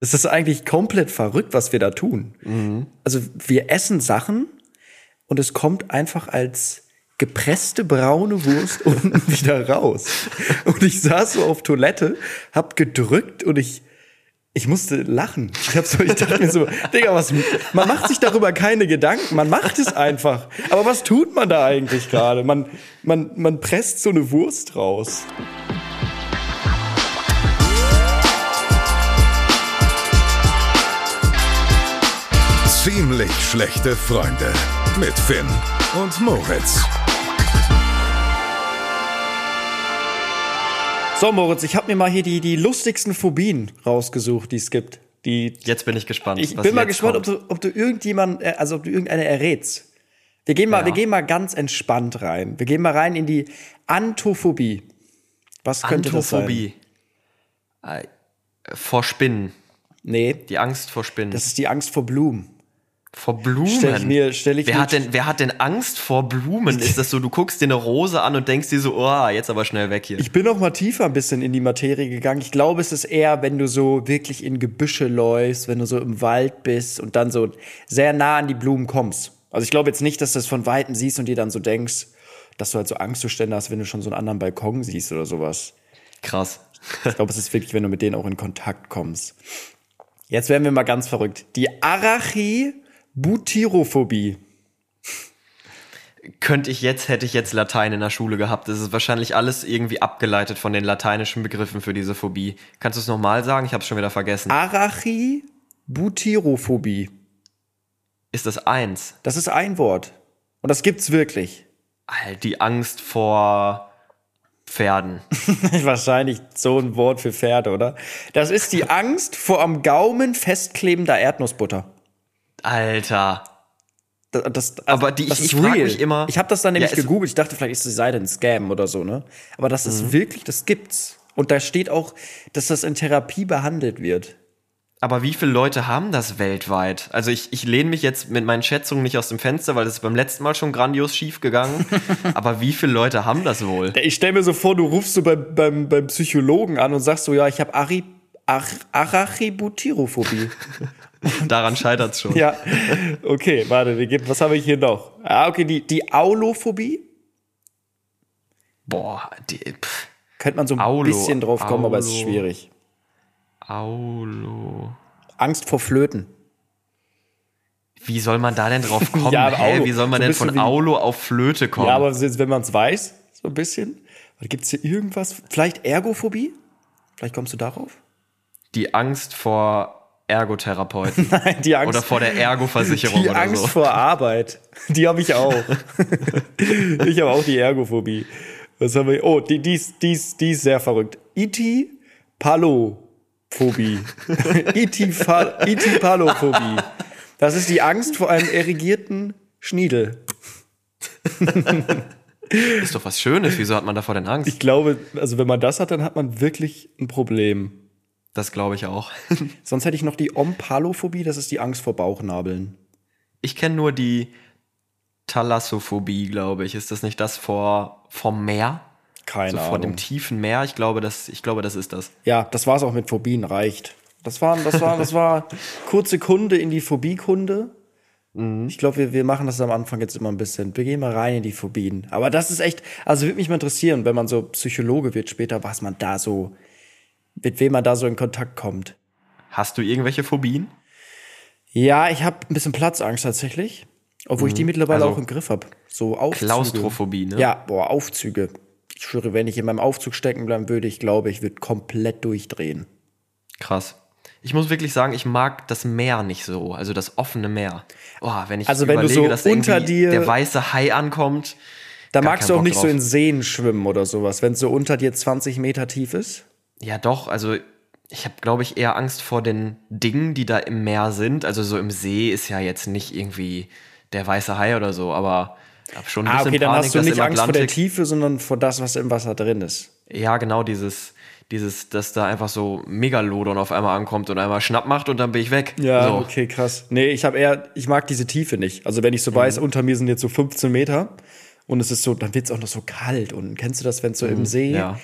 Das ist eigentlich komplett verrückt, was wir da tun. Also wir essen Sachen und es kommt einfach als gepresste braune Wurst unten wieder raus. Und ich saß so auf Toilette, hab gedrückt und ich ich musste lachen. Ich, hab so, ich dachte mir so, Digga, was, man macht sich darüber keine Gedanken, man macht es einfach. Aber was tut man da eigentlich gerade? Man, man, man presst so eine Wurst raus. Ziemlich schlechte Freunde mit Finn und Moritz. So, Moritz, ich habe mir mal hier die, die lustigsten Phobien rausgesucht, die es gibt. Die, Jetzt bin ich gespannt. ich was bin mal gespannt, ob du, ob du irgendjemand, äh, also ob du irgendeine errätst. Wir gehen mal, Ja. wir gehen mal ganz entspannt rein. Wir gehen mal rein in die Anthophobie. Was könnte das sein? Anthophobie. Äh, Vor Spinnen. Nee, Die Angst vor Spinnen. das ist die Angst vor Blumen. Vor Blumen. Stell ich mir- stell ich wer, mir- hat denn, wer hat denn Angst vor Blumen? Ist das so, du guckst dir eine Rose an und denkst dir so, oh, jetzt aber schnell weg hier. Ich bin noch mal tiefer ein bisschen in die Materie gegangen. Ich glaube, es ist eher, wenn du so wirklich in Gebüsche läufst, wenn du so im Wald bist und dann so sehr nah an die Blumen kommst. Also ich glaube jetzt nicht, dass du das von Weitem siehst und dir dann so denkst, dass du halt so Angstzustände hast, wenn du schon so einen anderen Balkon siehst oder sowas. Krass. Ich glaube, es ist wirklich, wenn du mit denen auch in Kontakt kommst. Jetzt werden wir mal ganz verrückt. Die Arachibutyrophobie. Könnte ich jetzt, hätte ich jetzt Latein in der Schule gehabt. Das ist wahrscheinlich alles irgendwie abgeleitet von den lateinischen Begriffen für diese Phobie. Kannst du es nochmal sagen? Ich habe es schon wieder vergessen. Arachibutyrophobie. Ist das eins? Das ist ein Wort. Und das gibt's wirklich. Die Angst vor Pferden. Wahrscheinlich so ein Wort für Pferde, oder? Das ist die Angst vor am Gaumen festklebender Erdnussbutter. Alter. Das, das, Aber die- das ich- ist ich frag real. mich immer- Ich habe das dann nämlich Ja, gegoogelt. Ich dachte, vielleicht ist die Seite ein Scam oder so, ne? Aber das Mhm. ist wirklich, das gibt's. Und da steht auch, dass das in Therapie behandelt wird. Aber wie viele Leute haben das weltweit? Also ich, ich lehne mich jetzt mit meinen Schätzungen nicht aus dem Fenster, weil das ist beim letzten Mal schon grandios schief gegangen. Aber wie viele Leute haben das wohl? Ich stell mir so vor, du rufst so beim, beim, beim Psychologen an und sagst so, ja, ich habe Ari, Ach, Arachibutyrophobie. Daran scheitert's schon. ja, okay, warte, was habe ich hier noch? Ah, okay, die, die Aulophobie. Boah, die, pff, Könnte man so ein Aulo, bisschen drauf kommen, aber es ist Aulo. schwierig. Aulo. Angst vor Flöten. Wie soll man da denn drauf kommen? Ja, Hä? Aulo. Wie soll man So denn von Aulo auf Flöte kommen? Ja, aber wenn man es weiß, so ein bisschen. Gibt es hier irgendwas? Vielleicht Ergophobie? Vielleicht kommst du darauf? Die Angst vor Ergotherapeuten. Nein, die Angst, Oder vor der Ergo-Versicherung die oder Angst so. vor Arbeit. Die habe ich auch. ich habe auch die Ergophobie. Was haben wir? Oh, die, die, ist, die, ist, die ist sehr verrückt. Iti Palophobie. Iti Fa- Iti Palophobie. Das ist die Angst vor einem erigierten Schniedel. Ist doch was Schönes. Wieso hat man davor denn Angst? Ich glaube, also wenn man das hat, dann hat man wirklich ein Problem. Das glaube ich auch. Sonst hätte ich noch die Ompalophobie, das ist die Angst vor Bauchnabeln. Ich kenne nur die Thalassophobie, glaube ich. Ist das nicht das vor vom Meer? Keine so vor Ahnung. dem tiefen Meer? Ich glaube, das, ich glaube, das ist das. Ja, das war's auch mit Phobien, reicht. Das war, das war, das war kurze Kunde in die Phobiekunde. Ich glaube, wir, wir machen das am Anfang jetzt immer ein bisschen. Wir gehen mal rein in die Phobien. Aber das ist echt, also würde mich mal interessieren, wenn man so Psychologe wird später, was man da so, mit wem man da so in Kontakt kommt. Hast du irgendwelche Phobien? Ja, ich habe ein bisschen Platzangst tatsächlich. Obwohl ich die mittlerweile Also auch im Griff habe. So Aufzüge. Klaustrophobie, ne? Ja, boah, Aufzüge. Ich schwöre, wenn ich in meinem Aufzug stecken bleiben würde, ich glaube, ich würde komplett durchdrehen. Krass. Ich muss wirklich sagen, ich mag das Meer nicht so, also das offene Meer. Oh, wenn ich Also wenn du überlege, so dass unter dir- der weiße Hai ankommt, Da magst du auch Bock nicht so drauf. in Seen schwimmen oder sowas, wenn es so unter dir 20 Meter tief ist. Ja doch, also ich habe, glaube ich, eher Angst vor den Dingen, die da im Meer sind. Also so im See ist ja jetzt nicht irgendwie der weiße Hai oder so, aber ich habe schon ein Ah, bisschen okay, dann Panik, hast du nicht Angst vor der Tiefe, sondern vor das, was im Wasser drin ist. Ja, genau, dieses, dieses, dass da einfach so Megalodon auf einmal ankommt und einmal Schnapp macht und dann bin ich weg. Ja, so. okay, krass. Nee, ich habe eher, ich mag diese Tiefe nicht. Also wenn ich so weiß, unter mir sind jetzt so 15 Meter und es ist so, dann wird es auch noch so kalt. Und kennst du das, wenn es so im See ja.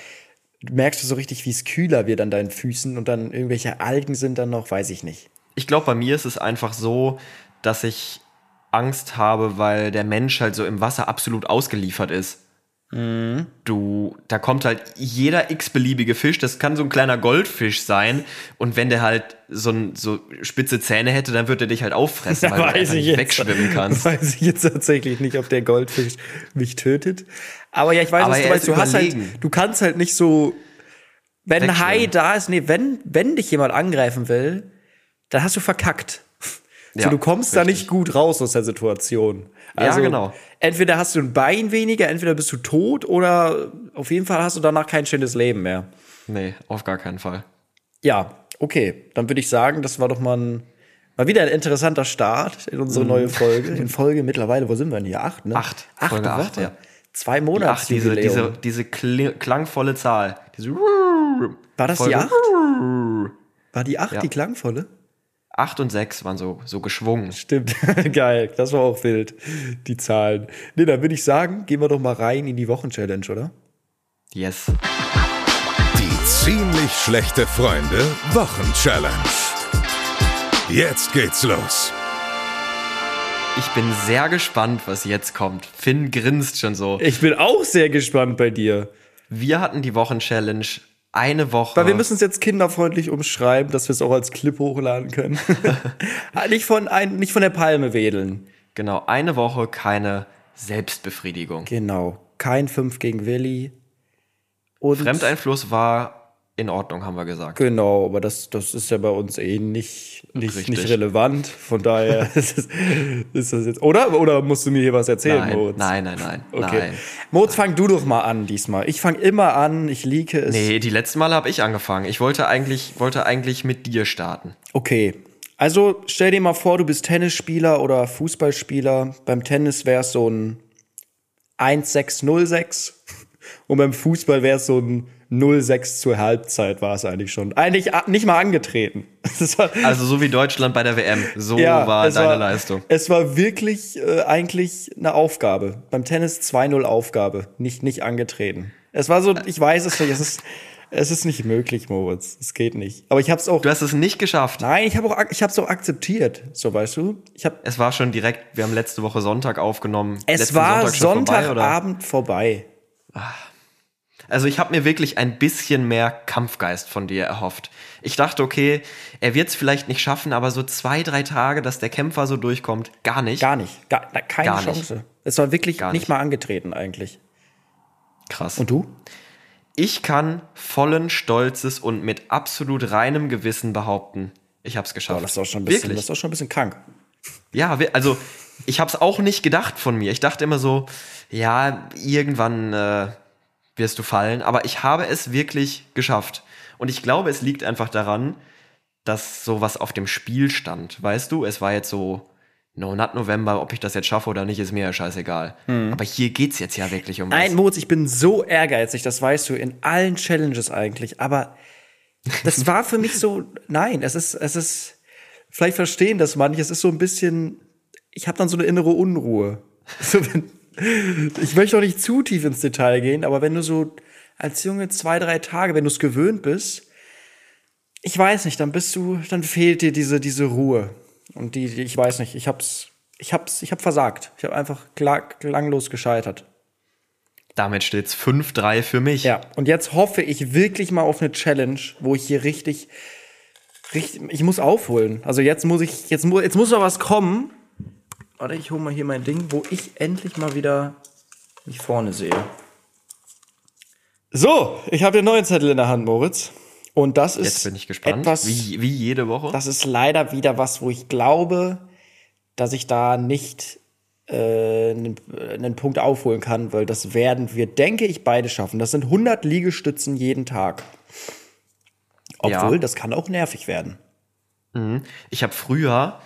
Merkst du so richtig, wie es kühler wird an deinen Füßen und dann irgendwelche Algen sind dann noch, weiß ich nicht. Ich glaube, bei mir ist es einfach so, dass ich Angst habe, weil der Mensch halt so im Wasser absolut ausgeliefert ist. Du, da kommt halt jeder x-beliebige Fisch, das kann so ein kleiner Goldfisch sein. Und wenn der halt so, ein, so spitze Zähne hätte, dann würde er dich halt auffressen, weil du einfach nicht wegschwimmen kannst. Weiß ich jetzt tatsächlich nicht, ob der Goldfisch mich tötet. Aber ja, ich weiß, Aber was du ist Du hast halt, du kannst halt nicht so, wenn. Hai da ist, nee, wenn, wenn dich jemand angreifen will, dann hast du verkackt. So, Ja, du kommst da richtig. nicht gut raus aus der Situation. Ja, Also, genau. Entweder hast du ein Bein weniger, entweder bist du tot oder auf jeden Fall hast du danach kein schönes Leben mehr. Nee, auf gar keinen Fall. Ja, okay. Dann würde ich sagen, das war doch mal ein, mal wieder ein interessanter Start in unsere neue Folge. In Folge mittlerweile, wo sind wir denn hier? Acht, ne? Mhm. Acht. Acht Folge acht, ja. Zwei Monate. diese, diese, diese kli- klangvolle Zahl. Diese War das die Folge- acht? War die acht Ja. die klangvolle? Acht und sechs waren so, so geschwungen. Stimmt. Geil. Das war auch wild. Die Zahlen. Nee, dann würde ich sagen, gehen wir doch mal rein in die Wochenchallenge, oder? Yes. Die ziemlich schlechte Freunde Wochenchallenge. Jetzt geht's los. Ich bin sehr gespannt, was jetzt kommt. Finn grinst schon so. Ich bin auch sehr gespannt bei dir. Wir hatten die Wochenchallenge eine Woche. Weil wir müssen es jetzt kinderfreundlich umschreiben, dass wir es auch als Clip hochladen können. Nicht, von ein, nicht von der Palme wedeln. Genau, eine Woche keine Selbstbefriedigung. Genau. Kein 5 gegen Willi. Und Fremdeinfluss war in Ordnung, haben wir gesagt. Genau, aber das, das ist ja bei uns eh nicht, nicht, Richtig. nicht relevant. Von daher ist, das jetzt. Oder? Oder musst du mir hier was erzählen, Nein, Moritz? nein, nein, nein, Okay. nein. Moritz, fang du doch mal an diesmal. Ich fang immer an, ich lieke es. Nee, die letzten Male habe ich angefangen. Ich wollte eigentlich, wollte eigentlich mit dir starten. Okay. Also stell dir mal vor, du bist Tennisspieler oder Fußballspieler. Beim Tennis wäre es so ein 1-6-0-6 und beim Fußball wäre es so ein 0-6 zur Halbzeit war es eigentlich schon. Eigentlich a- nicht mal angetreten. War, Also so wie Deutschland bei der WM. So war es deine Leistung. Es war wirklich äh, eigentlich eine Aufgabe. Beim Tennis 2-0 Aufgabe, nicht, nicht angetreten. Es war so, ich weiß es nicht, es ist, es ist nicht möglich, Moritz. Es geht nicht. Aber ich habe es auch. Du hast es nicht geschafft. Nein, ich habe auch, ich habe es auch akzeptiert. So weißt du. Ich habe. Es war schon direkt, wir haben letzte Woche Sonntag aufgenommen. Es Letzten war vorbei, oder? Sonntagabend vorbei. Also ich habe mir wirklich ein bisschen mehr Kampfgeist von dir erhofft. Ich dachte, okay, er wird es vielleicht nicht schaffen, aber so zwei, drei Tage, dass der Kämpfer so durchkommt, gar nicht. Gar nicht. Gar, keine Gar nicht. Chance. Es war wirklich Gar nicht. nicht. mal angetreten eigentlich. Krass. Und du? Ich kann vollen Stolzes und mit absolut reinem Gewissen behaupten, ich habe es geschafft. Oh, das ist auch schon ein bisschen, Wirklich? das ist auch schon ein bisschen krank. Ja, also ich habe es auch nicht gedacht von mir. Ich dachte immer so, ja, irgendwann äh, wirst du fallen. Aber ich habe es wirklich geschafft. Und ich glaube, es liegt einfach daran, dass sowas auf dem Spiel stand. Weißt du, es war jetzt so, no, not November, ob ich das jetzt schaffe oder nicht, ist mir ja scheißegal. Aber hier geht's jetzt ja wirklich um was. Hm. Nein, Moritz, ich bin so ehrgeizig, das weißt du, in allen Challenges eigentlich. Aber das war für mich so, nein, es ist, es ist, vielleicht verstehen das manche, es ist so ein bisschen, ich habe dann so eine innere Unruhe. So, wenn, ich möchte auch nicht zu tief ins Detail gehen, aber wenn du so als Junge zwei, drei Tage, wenn du es gewöhnt bist, ich weiß nicht, dann bist du, dann fehlt dir diese, diese Ruhe. Und die, die ich weiß nicht, ich hab's, ich hab's, ich hab versagt. Ich habe einfach klar, klanglos gescheitert. Damit steht's 5-3 für mich. Ja, und jetzt hoffe ich wirklich mal auf eine Challenge, wo ich hier richtig, richtig, ich muss aufholen. Also jetzt muss ich, jetzt, mu- jetzt muss noch was kommen. Warte, ich hole mal hier mein Ding, wo ich endlich mal wieder mich vorne sehe. So, ich habe den neuen Zettel in der Hand, Moritz. Und das ist Jetzt bin ich gespannt. etwas, wie, wie jede Woche. das ist leider wieder was, wo ich glaube, dass ich da nicht äh, einen, einen Punkt aufholen kann, weil das werden wir, denke ich, beide schaffen. Das sind 100 Liegestützen jeden Tag. Obwohl, Ja. das kann auch nervig werden. Ich habe früher,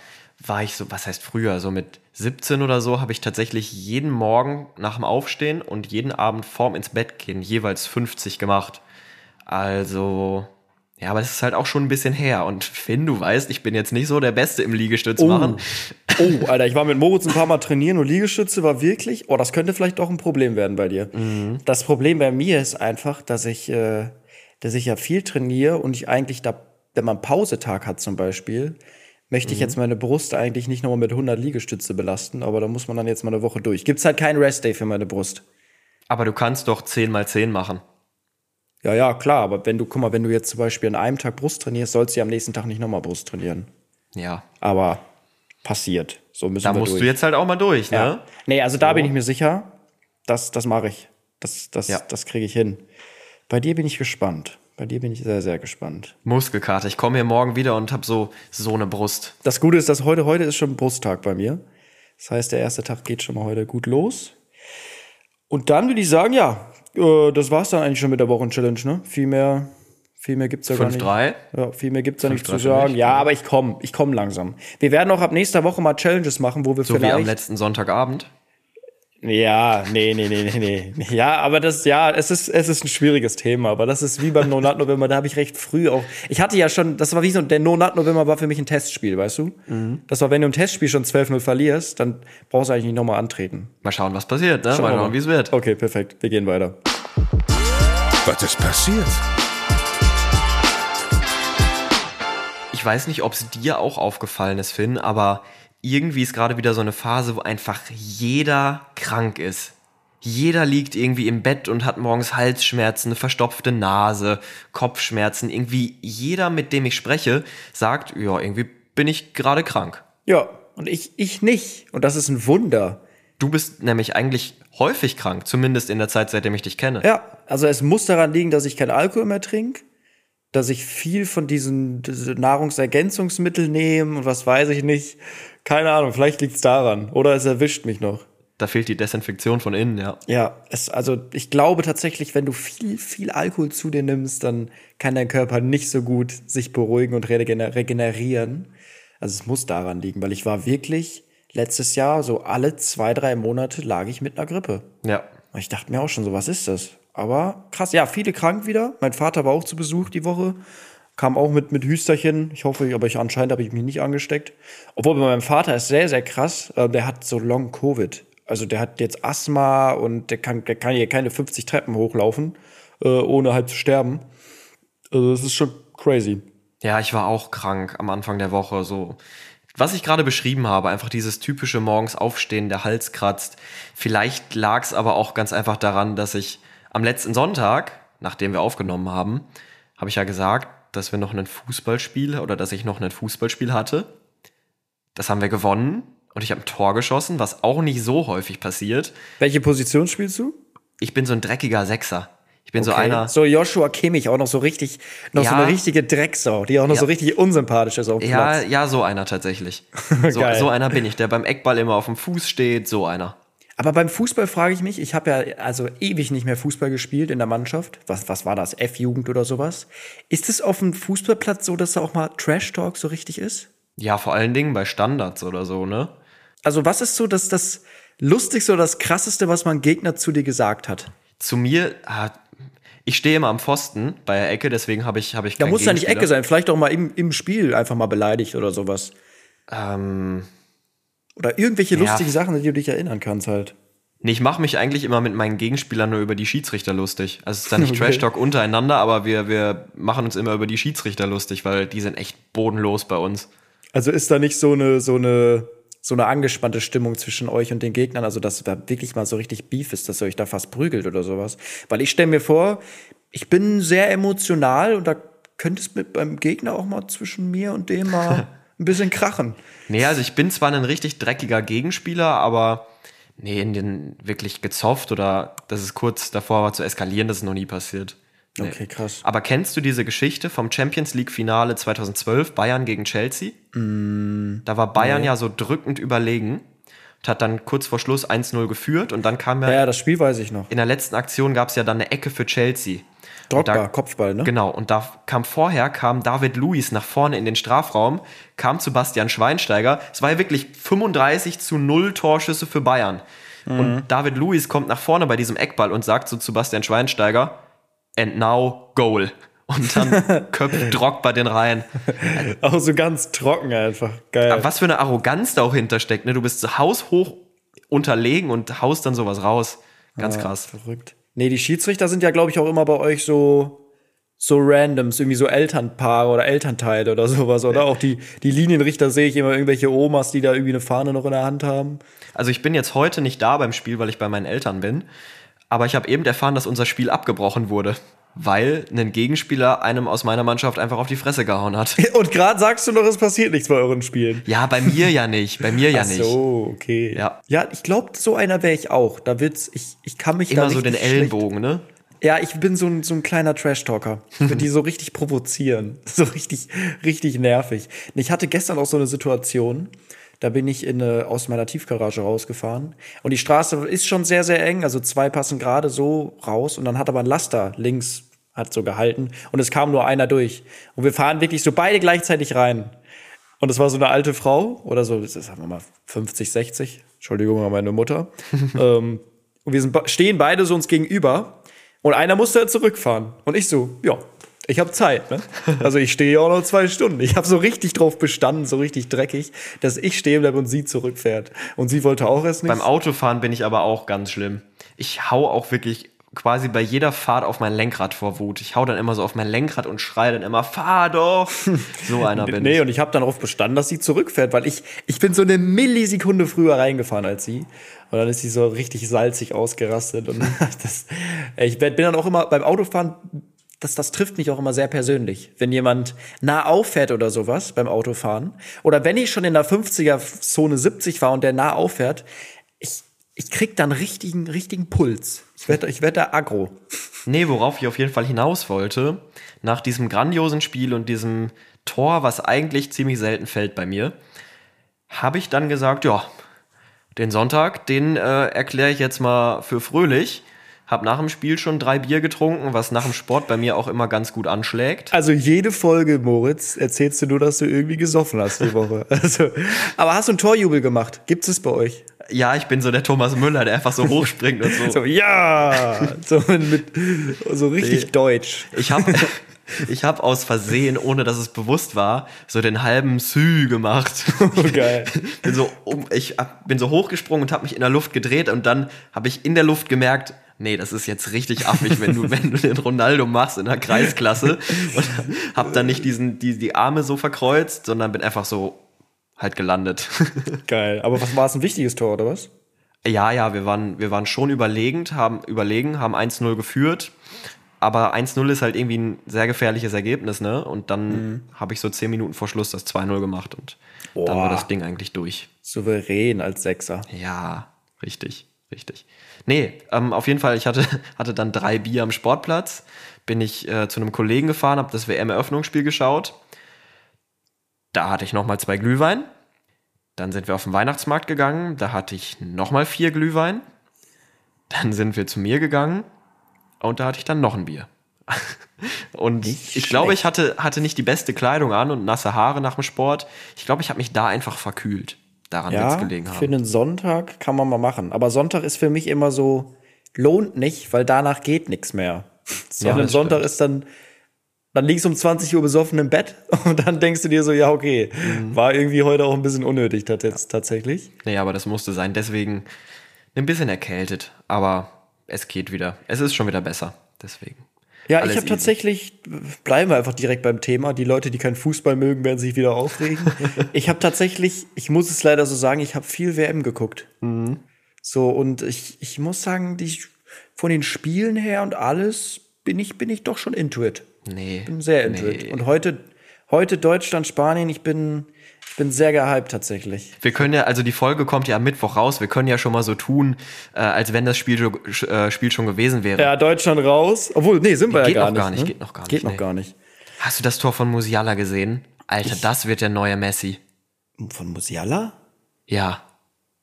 war ich so, was heißt früher, so mit 17 oder so, habe ich tatsächlich jeden Morgen nach dem Aufstehen und jeden Abend vorm ins Bett gehen jeweils 50 gemacht. Also, ja, aber es ist halt auch schon ein bisschen her. Und Finn, du weißt, ich bin jetzt nicht so der Beste im Liegestütz machen. Oh, Alter, ich war mit Moritz ein paar Mal trainieren und Liegestütze war wirklich, oh, das könnte vielleicht doch ein Problem werden bei dir. Das Problem bei mir ist einfach, dass ich, äh, dass ich ja viel trainiere und ich eigentlich da, wenn man Pausetag hat zum Beispiel, möchte ich Mhm. jetzt meine Brust eigentlich nicht nochmal mit 100 Liegestütze belasten, aber da muss man dann jetzt mal eine Woche durch. Gibt's halt keinen Restday für meine Brust. Aber du kannst doch 10 mal 10 machen. Ja, ja, klar, aber wenn du, guck mal, wenn du jetzt zum Beispiel an einem Tag Brust trainierst, sollst du ja am nächsten Tag nicht nochmal Brust trainieren. Ja. Aber passiert. So müssen Da wir musst durch. du jetzt halt auch mal durch, ne? Ja. Nee, also da bin ich mir sicher, das, das mache ich. Das, das, Ja. das kriege ich hin. Bei dir bin ich gespannt. Bei dir bin ich sehr, sehr gespannt. Muskelkater. Ich komme hier morgen wieder und hab so, so eine Brust. Das Gute ist, dass heute, heute ist schon Brusttag bei mir. Das heißt, der erste Tag geht schon mal heute gut los. Und dann würde ich sagen, ja, äh, das war's dann eigentlich schon mit der Wochen-Challenge, ne? Viel mehr, viel mehr gibt's ja gar nicht. 5-3. Ja, viel mehr gibt's da nicht zu 5-3 für sagen. Ja, aber ich komme, ich komme langsam. Wir werden auch ab nächster Woche mal Challenges machen, wo wir So wie vielleicht am letzten Sonntagabend. Ja, nee, nee, nee, nee, nee. Ja, aber das, ja, es ist, es ist ein schwieriges Thema. Aber das ist wie beim No Nut November, da habe ich recht früh auch. Ich hatte ja schon, das war wie so, der No Nut November war für mich ein Testspiel, weißt du? Das war, wenn du im Testspiel schon 12-0 verlierst, dann brauchst du eigentlich nicht nochmal antreten. Mal schauen, was passiert, ne? Schauen mal schauen, wie es wird. Okay, perfekt. Wir gehen weiter. Was ist passiert? Ich weiß nicht, ob es dir auch aufgefallen ist, Finn, aber irgendwie ist gerade wieder so eine Phase, wo einfach jeder krank ist. Jeder liegt irgendwie im Bett und hat morgens Halsschmerzen, eine verstopfte Nase, Kopfschmerzen. Irgendwie jeder, mit dem ich spreche, sagt, ja, irgendwie bin ich gerade krank. Ja, und ich, ich nicht. Und das ist ein Wunder. Du bist nämlich eigentlich häufig krank, zumindest in der Zeit, seitdem ich dich kenne. Ja, also es muss daran liegen, dass ich kein Alkohol mehr trinke, dass ich viel von diesen diese Nahrungsergänzungsmitteln nehme und was weiß ich nicht. Keine Ahnung, vielleicht liegt's daran. Oder es erwischt mich noch. Da fehlt die Desinfektion von innen, ja. Ja, es, also ich glaube tatsächlich, wenn du viel, viel Alkohol zu dir nimmst, dann kann dein Körper nicht so gut sich beruhigen und regener regenerieren. Also es muss daran liegen, weil ich war wirklich letztes Jahr so alle zwei, drei Monate lag ich mit einer Grippe. Ja. Und Ich dachte mir auch schon so, was ist das? Aber krass, ja, viele krank wieder. Mein Vater war auch zu Besuch die Woche. Kam auch mit, mit Hüsterchen. Ich hoffe, aber ich, anscheinend habe ich mich nicht angesteckt. Obwohl bei meinem Vater ist sehr, sehr krass. Äh, Der hat so Long Covid. Also der hat jetzt Asthma und der kann, der kann hier keine 50 Treppen hochlaufen, äh, ohne halt zu sterben. Also das ist schon crazy. Ja, ich war auch krank am Anfang der Woche. So, was ich gerade beschrieben habe, einfach dieses typische morgens aufstehen, der Hals kratzt. Vielleicht lag es aber auch ganz einfach daran, dass ich am letzten Sonntag, nachdem wir aufgenommen haben, habe ich ja gesagt, dass wir noch ein Fußballspiel oder dass ich noch ein Fußballspiel hatte. Das haben wir gewonnen und ich habe ein Tor geschossen, was auch nicht so häufig passiert. Welche Position spielst du? Ich bin so ein dreckiger Sechser. Ich bin so Okay. einer. So Joshua Kimmich, auch noch so richtig, noch so Ja. eine richtige Drecksau, die auch noch Ja. so richtig unsympathisch ist auf dem Ja, Platz. ja, so einer tatsächlich. So, so einer bin ich, der beim Eckball immer auf dem Fuß steht, so einer. Aber beim Fußball frage ich mich, ich habe ja also ewig nicht mehr Fußball gespielt in der Mannschaft. Was, was war das? F-Jugend oder sowas? Ist es auf dem Fußballplatz so, dass da auch mal Trash-Talk so richtig ist? Ja, vor allen Dingen bei Standards oder so, ne? Also, was ist so das, das Lustigste oder das Krasseste, was man Gegner zu dir gesagt hat? Zu mir, ah, ich stehe immer am Pfosten bei der Ecke, deswegen habe ich, habe ich Da muss ja nicht Ecke sein, vielleicht auch mal im, im Spiel einfach mal beleidigt oder sowas. Ähm, Oder irgendwelche Ja. lustige Sachen, an die du dich erinnern kannst halt. nee, ich mache mich eigentlich immer mit meinen Gegenspielern nur über die Schiedsrichter lustig. Also es ist dann nicht Okay. Trash-Talk untereinander, aber wir, wir machen uns immer über die Schiedsrichter lustig, weil die sind echt bodenlos bei uns. Also ist da nicht so eine, so eine, so eine angespannte Stimmung zwischen euch und den Gegnern, also dass da wirklich mal so richtig Beef ist, dass ihr euch da fast prügelt oder sowas. Weil ich stelle mir vor, ich bin sehr emotional und da könnte es mit beim Gegner auch mal zwischen mir und dem mal ein bisschen krachen. Nee, also ich bin zwar ein richtig dreckiger Gegenspieler, aber nee, in den wirklich gezofft oder dass es kurz davor war zu eskalieren, das ist noch nie passiert. Nee. Okay, krass. Aber kennst du diese Geschichte vom Champions League Finale 2012 Bayern gegen Chelsea? da war Bayern ja so drückend überlegen und hat dann kurz vor Schluss 1-0 geführt und dann kam ja, Ja, das Spiel weiß ich noch. in der letzten Aktion gab es ja dann eine Ecke für Chelsea. Drogba, da- Kopfball, ne? Genau, und da kam vorher, kam David Luiz nach vorne in den Strafraum, kam zu Bastian Schweinsteiger. Es war ja wirklich 35 zu 0 Torschüsse für Bayern. Mhm. Und David Luiz kommt nach vorne bei diesem Eckball und sagt so zu Bastian Schweinsteiger, and now goal. Und dann köpft Drogba den rein. Auch so ganz trocken einfach. Geil. Aber was für eine Arroganz da auch hintersteckt. Ne? Du bist haushoch unterlegen und haust dann sowas raus. Ganz krass. Verrückt. Nee, die Schiedsrichter sind ja, glaube ich, auch immer bei euch so, so Randoms, irgendwie so Elternpaare oder Elternteile oder sowas. Oder auch die, die Linienrichter sehe ich immer irgendwelche Omas, die da irgendwie eine Fahne noch in der Hand haben. Also ich bin jetzt heute nicht da beim Spiel, weil ich bei meinen Eltern bin. Aber ich habe eben erfahren, dass unser Spiel abgebrochen wurde, weil ein Gegenspieler einem aus meiner Mannschaft einfach auf die Fresse gehauen hat. Und gerade sagst du noch, es passiert nichts bei euren Spielen. Ja, bei mir ja nicht. Bei mir ja Ach nicht. so, okay. Ja. ja ich glaube, so einer wäre ich auch. Da wird's, ich, ich kann mich da Immer so den richtig schlecht- Ellenbogen, ne? Ja, ich bin so ein, so ein kleiner Trash-Talker. Ich will die so richtig provozieren. So richtig, richtig nervig. Und Ich hatte gestern auch so eine Situation, da bin ich in eine, aus meiner Tiefgarage rausgefahren. Und die Straße ist schon sehr, sehr eng. Also zwei passen gerade so raus. Und dann hat aber ein Laster links hat so gehalten. Und es kam nur einer durch. Und wir fahren wirklich so beide gleichzeitig rein. Und es war so eine alte Frau oder so, das sagen wir mal 50, 60. Entschuldigung an meine Mutter. ähm, und wir sind, stehen beide so uns gegenüber. Und einer musste zurückfahren. Und ich so, ja, ich habe Zeit. Ne? Also ich stehe auch noch zwei Stunden. Ich habe so richtig drauf bestanden, so richtig dreckig, dass ich stehen bleibe und sie zurückfährt. Und sie wollte auch erst nicht. Beim Autofahren bin ich aber auch ganz schlimm. Ich hau auch wirklich quasi bei jeder Fahrt auf mein Lenkrad vor Wut. Ich hau dann immer so auf mein Lenkrad und schreie dann immer, fahr doch. So einer bin Nee, ich. und ich habe dann darauf bestanden, dass sie zurückfährt, weil ich, ich bin so eine Millisekunde früher reingefahren als sie. Und dann ist sie so richtig salzig ausgerastet. Und das, ich bin dann auch immer beim Autofahren, das, das trifft mich auch immer sehr persönlich. Wenn jemand nah auffährt oder sowas beim Autofahren. Oder wenn ich schon in der 50er-Zone 70 war und der nah auffährt, ich, ich krieg dann richtigen, richtigen Puls. Ich werde ich werd da aggro. Nee, worauf ich auf jeden Fall hinaus wollte, nach diesem grandiosen Spiel und diesem Tor, was eigentlich ziemlich selten fällt bei mir, habe ich dann gesagt, ja, den Sonntag, den äh, erkläre ich jetzt mal für fröhlich. Hab nach dem Spiel schon drei Bier getrunken, was nach dem Sport bei mir auch immer ganz gut anschlägt. Also jede Folge, Moritz, erzählst du nur, dass du irgendwie gesoffen hast die Woche. Also, aber hast du einen Torjubel gemacht? Gibt es bei euch? Ja, ich bin so der Thomas Müller, der einfach so hochspringt und so. So, ja! So, mit, so richtig Nee. deutsch. Ich habe ich hab aus Versehen, ohne dass es bewusst war, so den halben Sü gemacht. Oh, geil. bin so ich bin so hochgesprungen und habe mich in der Luft gedreht und dann habe ich in der Luft gemerkt, nee, das ist jetzt richtig affig, wenn du wenn du den Ronaldo machst in der Kreisklasse und habe dann nicht diesen die die Arme so verkreuzt, sondern bin einfach so halt gelandet. Geil. Aber was war es ein wichtiges Tor, oder was? Ja, ja, wir waren, wir waren schon überlegend, haben überlegen, haben 1-0 geführt. Aber 1-0 ist halt irgendwie ein sehr gefährliches Ergebnis, ne? Und dann habe ich so 10 Minuten vor Schluss das 2-0 gemacht und dann Boah. war das Ding eigentlich durch. Souverän als Sechser. Ja, richtig, richtig. Nee, ähm, auf jeden Fall, ich hatte, hatte dann drei Bier am Sportplatz, bin ich äh, zu einem Kollegen gefahren, habe das WM-Eröffnungsspiel geschaut. Da hatte ich nochmal zwei Glühwein. Dann sind wir auf den Weihnachtsmarkt gegangen, da hatte ich nochmal vier Glühwein. Dann sind wir zu mir gegangen und da hatte ich dann noch ein Bier. Und Nicht ich glaube, ich schlecht. hatte, hatte nicht die beste Kleidung an und nasse Haare nach dem Sport. Ich glaube, ich habe mich da einfach verkühlt. Daran wird Ja, gelegen haben. für einen Sonntag kann man mal machen. Aber Sonntag ist für mich immer so, lohnt nicht, weil danach geht nichts mehr. So Ja, Sonntag stimmt. ist dann, dann liegst du um 20 Uhr besoffen im Bett und dann denkst du dir so, ja, okay, Mhm. war irgendwie heute auch ein bisschen unnötig tat- jetzt tatsächlich. Nee, aber das musste sein. Deswegen ein bisschen erkältet. Aber es geht wieder. Es ist schon wieder besser. Deswegen. Ja, ich habe tatsächlich, bleiben wir einfach direkt beim Thema. Die Leute, die keinen Fußball mögen, werden sich wieder aufregen. ich habe tatsächlich, ich muss es leider so sagen, ich habe viel WM geguckt. Mhm. So, und ich, ich muss sagen, die, von den Spielen her und alles bin ich, bin ich doch schon into it. Nee. Bin sehr into nee. it. Und heute, heute Deutschland, Spanien, ich bin, ich bin sehr gehypt tatsächlich. Wir können ja, also die Folge kommt ja am Mittwoch raus. Wir können ja schon mal so tun, äh, als wenn das Spiel, schon- äh, Spiel schon gewesen wäre. Ja, Deutschland raus. Obwohl, nee, sind wir Geht ja gar gar nicht, ne? geht noch gar nicht, Geht noch nee. gar nicht. Hast du das Tor von Musiala gesehen? Alter, das wird der neue Messi. Von Musiala? Ja.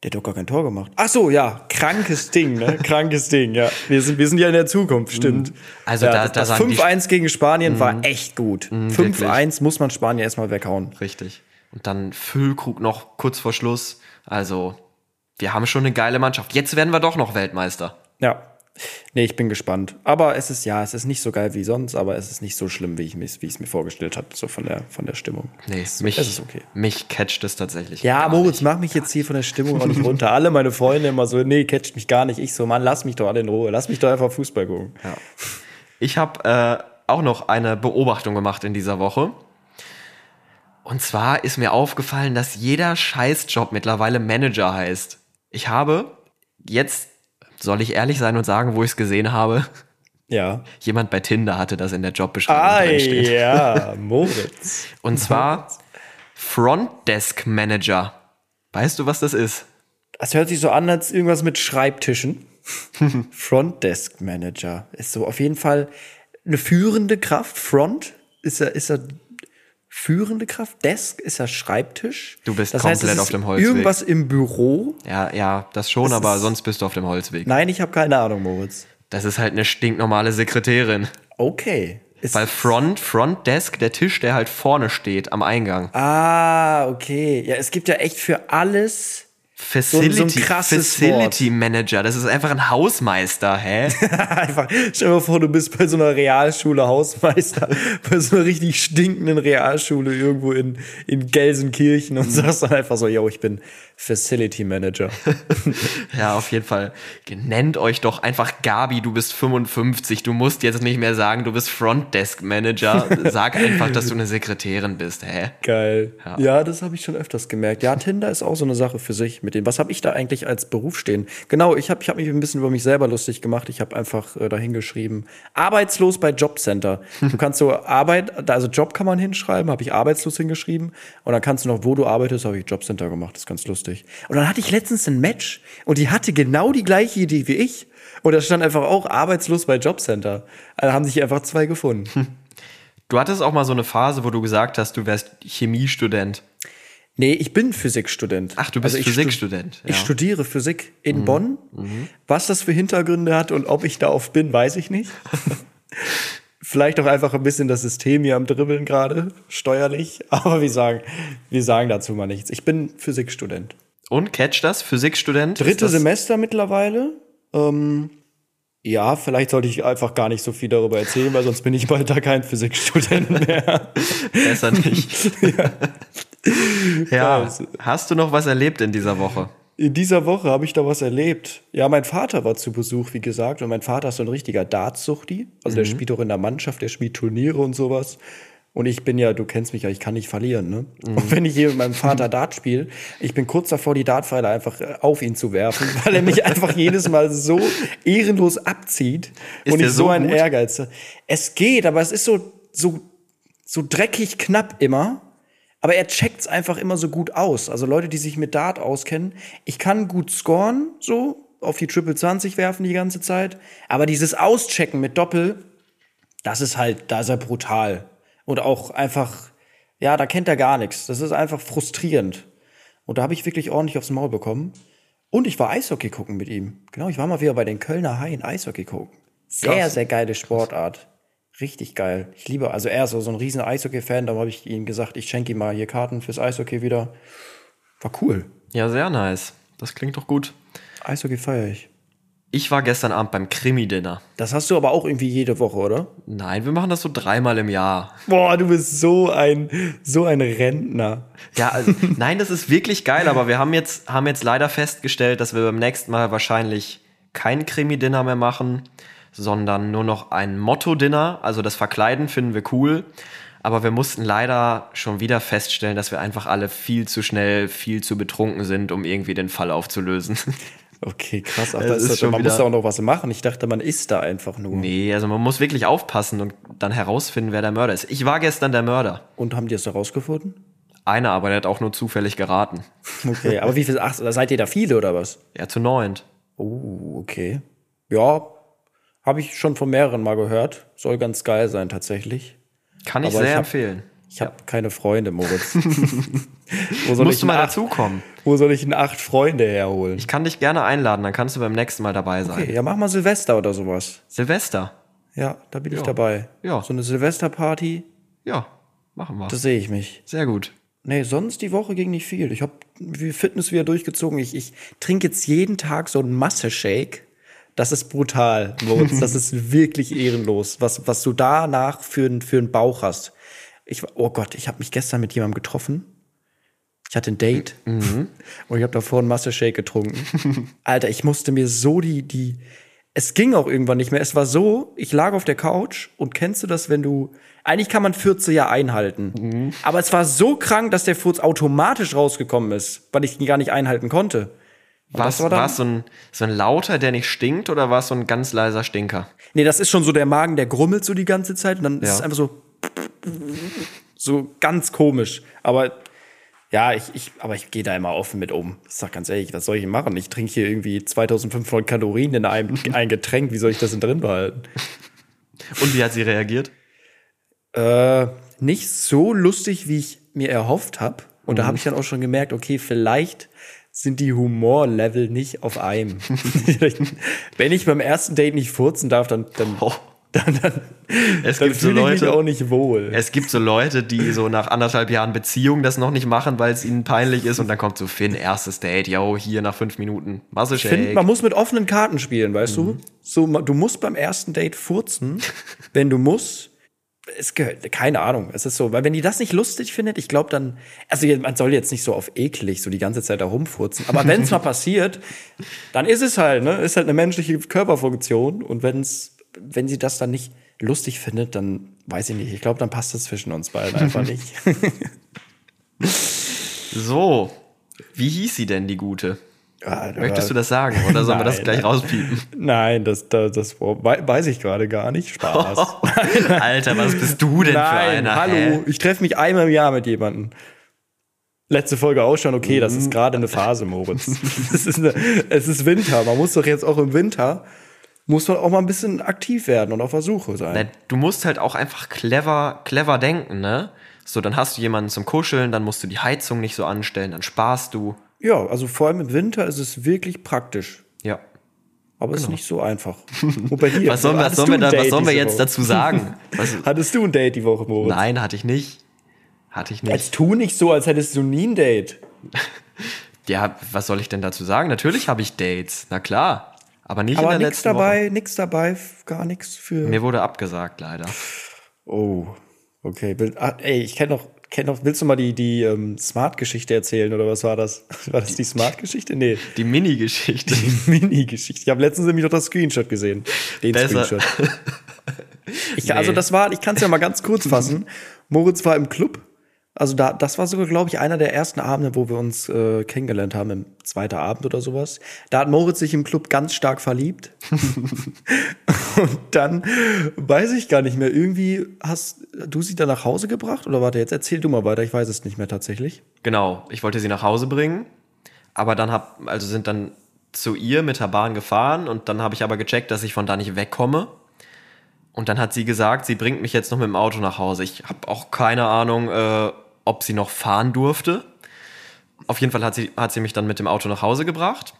Der hat doch gar kein Tor gemacht. Ach so, ja, krankes Ding, ne? krankes Ding, ja. Wir sind, wir sind ja in der Zukunft, stimmt. Also ja, da- das, da das sagen die- 5-1 gegen Spanien war echt gut. wirklich. 5-1 muss man Spanien erstmal weghauen. Richtig. Und dann Füllkrug noch kurz vor Schluss. Also, wir haben schon eine geile Mannschaft. Jetzt werden wir doch noch Weltmeister. Ja. Nee, ich bin gespannt. Aber es ist, ja, es ist nicht so geil wie sonst, aber es ist nicht so schlimm, wie ich es mir vorgestellt habe, so von der, von der Stimmung. Nee, es, mich, es ist okay. mich catcht es tatsächlich. Ja, Moritz, nicht. mach mich jetzt hier von der Stimmung auch nicht runter. Alle meine Freunde immer so, nee, catcht mich gar nicht. Ich so, Mann, lass mich doch alle in Ruhe. Lass mich doch einfach Fußball gucken. Ich habe äh, auch noch eine Beobachtung gemacht in dieser Woche. Und zwar ist mir aufgefallen, dass jeder Scheißjob mittlerweile Manager heißt. Ich habe jetzt, soll ich ehrlich sein und sagen, wo ich es gesehen habe? Ja. Jemand bei Tinder hatte das in der Jobbeschreibung Ah, ja, Moritz. Und zwar Front Desk Manager. Weißt du, was das ist? Das hört sich so an, als irgendwas mit Schreibtischen. Front Desk Manager ist so auf jeden Fall eine führende Kraft. Front ist er, ist er führende Kraft. Desk ist er Schreibtisch. Du bist das heißt, komplett es auf dem Holzweg. Irgendwas im Büro. Ja, ja, das schon, Das aber sonst bist du auf dem Holzweg. Nein, ich habe keine Ahnung, Moritz. Das ist halt eine stinknormale Sekretärin. Okay. Ist, Weil Front, Front Desk, der Tisch, der halt vorne steht am Eingang. ah, okay. Ja, es gibt ja echt für alles. Facility, so krasses Facility Manager, das ist einfach ein Hausmeister, hä? Einfach, stell dir mal vor, du bist bei so einer Realschule Hausmeister, bei so einer richtig stinkenden Realschule irgendwo in, in Gelsenkirchen und sagst dann einfach so, yo, ich bin Facility Manager. ja, auf jeden Fall. Nennt euch doch einfach Gabi, du bist 55, du musst jetzt nicht mehr sagen, du bist Front Desk Manager. Sag einfach, dass du eine Sekretärin bist, hä? Geil. Ja. Ja, das habe ich schon öfters gemerkt. Ja, Tinder ist auch so eine Sache für sich mit dem. Was habe ich da eigentlich als Beruf stehen? Genau, ich habe ich hab mich ein bisschen über mich selber lustig gemacht. Ich habe einfach äh, dahin geschrieben, arbeitslos bei Jobcenter. Du kannst so Arbeit, also Job kann man hinschreiben, habe ich arbeitslos hingeschrieben. Und dann kannst du noch, wo du arbeitest, habe ich Jobcenter gemacht. Das ist ganz lustig. Und dann hatte ich letztens ein Match und die hatte genau die gleiche Idee wie ich. Und da stand einfach auch arbeitslos bei Jobcenter. Da haben sich einfach zwei gefunden. Du hattest auch mal so eine Phase, wo du gesagt hast, du wärst Chemiestudent. Nee, ich bin Physikstudent. Ach, du bist Also ich stu- Physikstudent, Ich ja. Mhm. studiere Physik in Bonn. Was das für Hintergründe hat und ob ich darauf bin, weiß ich nicht. Vielleicht auch einfach ein bisschen das System hier am Dribbeln gerade, steuerlich. Aber wir sagen, wir sagen dazu mal nichts. Ich bin Physikstudent. Und catch das, Physikstudent? Dritte Semester mittlerweile. Ähm, ja, vielleicht sollte ich einfach gar nicht so viel darüber erzählen, weil sonst bin ich bald da kein Physikstudent mehr. Besser nicht. ja. also- Hast du noch was erlebt in dieser Woche? In dieser Woche habe ich da was erlebt. Ja, mein Vater war zu Besuch, wie gesagt, und mein Vater ist so ein richtiger Dartsuchti. Also der spielt auch in der Mannschaft, der spielt Turniere und sowas. Und ich bin ja, du kennst mich ja, ich kann nicht verlieren, ne? Und wenn ich hier mit meinem Vater Dart spiele, ich bin kurz davor, die Dartpfeile einfach äh, auf ihn zu werfen, weil er mich einfach jedes Mal so ehrenlos abzieht Ist und ich so so ein? Ehrgeiz. Es geht, aber es ist so, so, so dreckig knapp immer. Aber er checkt's einfach immer so gut aus. Also Leute, die sich mit Dart auskennen, ich kann gut scoren, so auf die Triple 20 werfen die ganze Zeit. Aber dieses Auschecken mit Doppel, das ist halt, da ist er brutal. Und auch einfach, ja, da kennt er gar nichts. Das ist einfach frustrierend. Und da habe ich wirklich ordentlich aufs Maul bekommen. Und ich war Eishockey gucken mit ihm. Genau, ich war mal wieder bei den Kölner Haien Eishockey gucken. Sehr, Krass. sehr geile Sportart. Richtig geil. Ich liebe, also er ist so ein riesen Eishockey-Fan, da habe ich ihm gesagt, ich schenke ihm mal hier Karten fürs Eishockey wieder. War cool. Ja, sehr nice. Das klingt doch gut. Eishockey feiere ich. Ich war gestern Abend beim Krimi-Dinner. Das hast du aber auch irgendwie jede Woche, oder? Nein, wir machen das so dreimal im Jahr. Boah, du bist so ein, so ein Rentner. Ja, also, nein, das ist wirklich geil, aber wir haben jetzt, haben jetzt leider festgestellt, dass wir beim nächsten Mal wahrscheinlich kein Krimi-Dinner mehr machen, sondern nur noch ein Motto-Dinner. Also das Verkleiden finden wir cool. Aber wir mussten leider schon wieder feststellen, dass wir einfach alle viel zu schnell, viel zu betrunken sind, um irgendwie den Fall aufzulösen. Okay, krass. Ach, Es da ist ist das, schon man muss da auch noch was machen. Ich dachte, man isst da einfach nur. nee, also man muss wirklich aufpassen und dann herausfinden, wer der Mörder ist. Ich war gestern der Mörder. Und haben die es da rausgefunden? Einer, aber der hat auch nur zufällig geraten. Okay, aber wie viel, ach, seid ihr da viele oder was? Ja, zu neunt. Oh, okay. Ja, habe ich schon von mehreren mal gehört. Soll ganz geil sein tatsächlich. Kann ich Aber sehr ich hab- empfehlen. Ich habe keine Freunde, Moritz. wo, soll Musst ich du mal acht, dazukommen. wo soll ich einen acht Freunde herholen? Ich kann dich gerne einladen, dann kannst du beim nächsten Mal dabei sein. Okay, ja, mach mal Silvester oder sowas. Silvester. Ja, da bin ich Ja. dabei. Ja. So eine Silvesterparty, Ja, machen wir. da sehe ich mich. Sehr gut. Nee, sonst die Woche ging nicht viel. Ich habe Fitness wieder durchgezogen. Ich, ich trinke jetzt jeden Tag so einen Masse-Shake. Das ist brutal, Moritz. Das ist wirklich ehrenlos, was, was du danach für, für einen Bauch hast. Ich, war- oh Gott, ich habe mich gestern mit jemandem getroffen. Ich hatte ein Date und ich habe davor einen Masse-Shake getrunken. Alter, ich musste mir so die, die, es ging auch irgendwann nicht mehr. Es war so, ich lag auf der Couch und kennst du das, wenn du eigentlich kann man 14 ja einhalten. Mhm. Aber es war so krank, dass der Furz automatisch rausgekommen ist, weil ich ihn gar nicht einhalten konnte. Und War es so ein, so ein lauter, der nicht stinkt, oder war es so ein ganz leiser Stinker? Nee, das ist schon so der Magen, der grummelt so die ganze Zeit und dann ist Ja. es einfach so so ganz komisch. Aber ja, ich, ich aber ich gehe da immer offen mit um. Ich sag ganz ehrlich, was soll ich machen? Ich trinke hier irgendwie 2500 Kalorien in einem ein Getränk. Wie soll ich das denn drin behalten? Und wie hat sie reagiert? Äh, nicht so lustig, wie ich mir erhofft habe. Und da habe ich dann auch schon gemerkt, okay, vielleicht sind die Humorlevel nicht auf einem. Wenn ich beim ersten Date nicht furzen darf, dann, dann, Oh. dann, dann, Es dann gibt so fühle ich mich auch nicht wohl. es gibt so Leute, die so nach anderthalb Jahren Beziehung das noch nicht machen, weil es ihnen peinlich ist. Und dann kommt so Finn, erstes Date, yo, hier nach fünf Minuten, Muscle Ich finde, Shake. man muss mit offenen Karten spielen, weißt du? So, du musst beim ersten Date furzen, wenn du musst. Es gehört, keine Ahnung, es ist so, weil wenn die das nicht lustig findet, ich glaube dann, also man soll jetzt nicht so auf eklig so die ganze Zeit da rumfurzen, aber wenn es mal passiert, dann ist es halt, ne, ist halt eine menschliche Körperfunktion und wenn's, wenn sie das dann nicht lustig findet, dann weiß ich nicht, ich glaube, dann passt es zwischen uns beiden einfach nicht. So, wie hieß sie denn, die Gute? Ja, Möchtest du das sagen oder sollen wir das gleich rauspiepen? Nein, das, das, das wei- weiß ich gerade gar nicht. Spaß. Alter, was bist du denn für Nein, einer? hallo, Hä? ich treffe mich einmal im Jahr mit jemandem. Letzte Folge auch schon, okay, das ist gerade eine Phase, Moritz. es, ist eine, es ist Winter, man muss doch jetzt auch im Winter, muss man auch mal ein bisschen aktiv werden und auf der Suche sein. Na, du musst halt auch einfach clever, clever denken, ne? So, dann hast du jemanden zum Kuscheln, dann musst du die Heizung nicht so anstellen, dann sparst du. Ja, also vor allem im Winter ist es wirklich praktisch. Ja. Aber es ist nicht so einfach. Und bei dir? Genau. Was sollen wir, Hattest sollen wir, da, was sollen wir jetzt Woche? dazu sagen? Was, Hattest du ein Date die Woche, Moritz? nein, hatte ich nicht. Hatte ich nicht. Jetzt tu nicht so, als hättest du nie ein Date. Ja, was soll ich denn dazu sagen? Natürlich habe ich Dates, na klar. Aber nicht Aber in der nix letzten dabei, nix dabei, f- gar nichts für. Woche. Mir wurde abgesagt, leider. Oh, okay. Ah, ey, ich kenne noch, willst du mal die, die ähm, Smart-Geschichte erzählen oder was war das? War das die Smart-Geschichte? Nee, Die Mini-Geschichte. die Mini-Geschichte. Ich habe letztens nämlich noch das Screenshot gesehen. Den Besser. Screenshot. Ich, Also das war, ich kann es ja mal ganz kurz fassen. Moritz war im Club. Also da, das war sogar, glaube ich, einer der ersten Abende, wo wir uns äh, kennengelernt haben, im zweiten Abend oder sowas. Da hat Moritz sich im Club ganz stark verliebt. Und dann weiß ich gar nicht mehr. Irgendwie hast du sie dann nach Hause gebracht? Oder warte, jetzt erzähl du mal weiter. Ich weiß es nicht mehr tatsächlich. Genau, ich wollte sie nach Hause bringen, aber dann hab, also sind dann zu ihr mit der Bahn gefahren und dann habe ich aber gecheckt, dass ich von da nicht wegkomme. Und dann hat sie gesagt, sie bringt mich jetzt noch mit dem Auto nach Hause. Ich habe auch keine Ahnung, äh, ob sie noch fahren durfte. Auf jeden Fall hat sie, hat sie mich dann mit dem Auto nach Hause gebracht.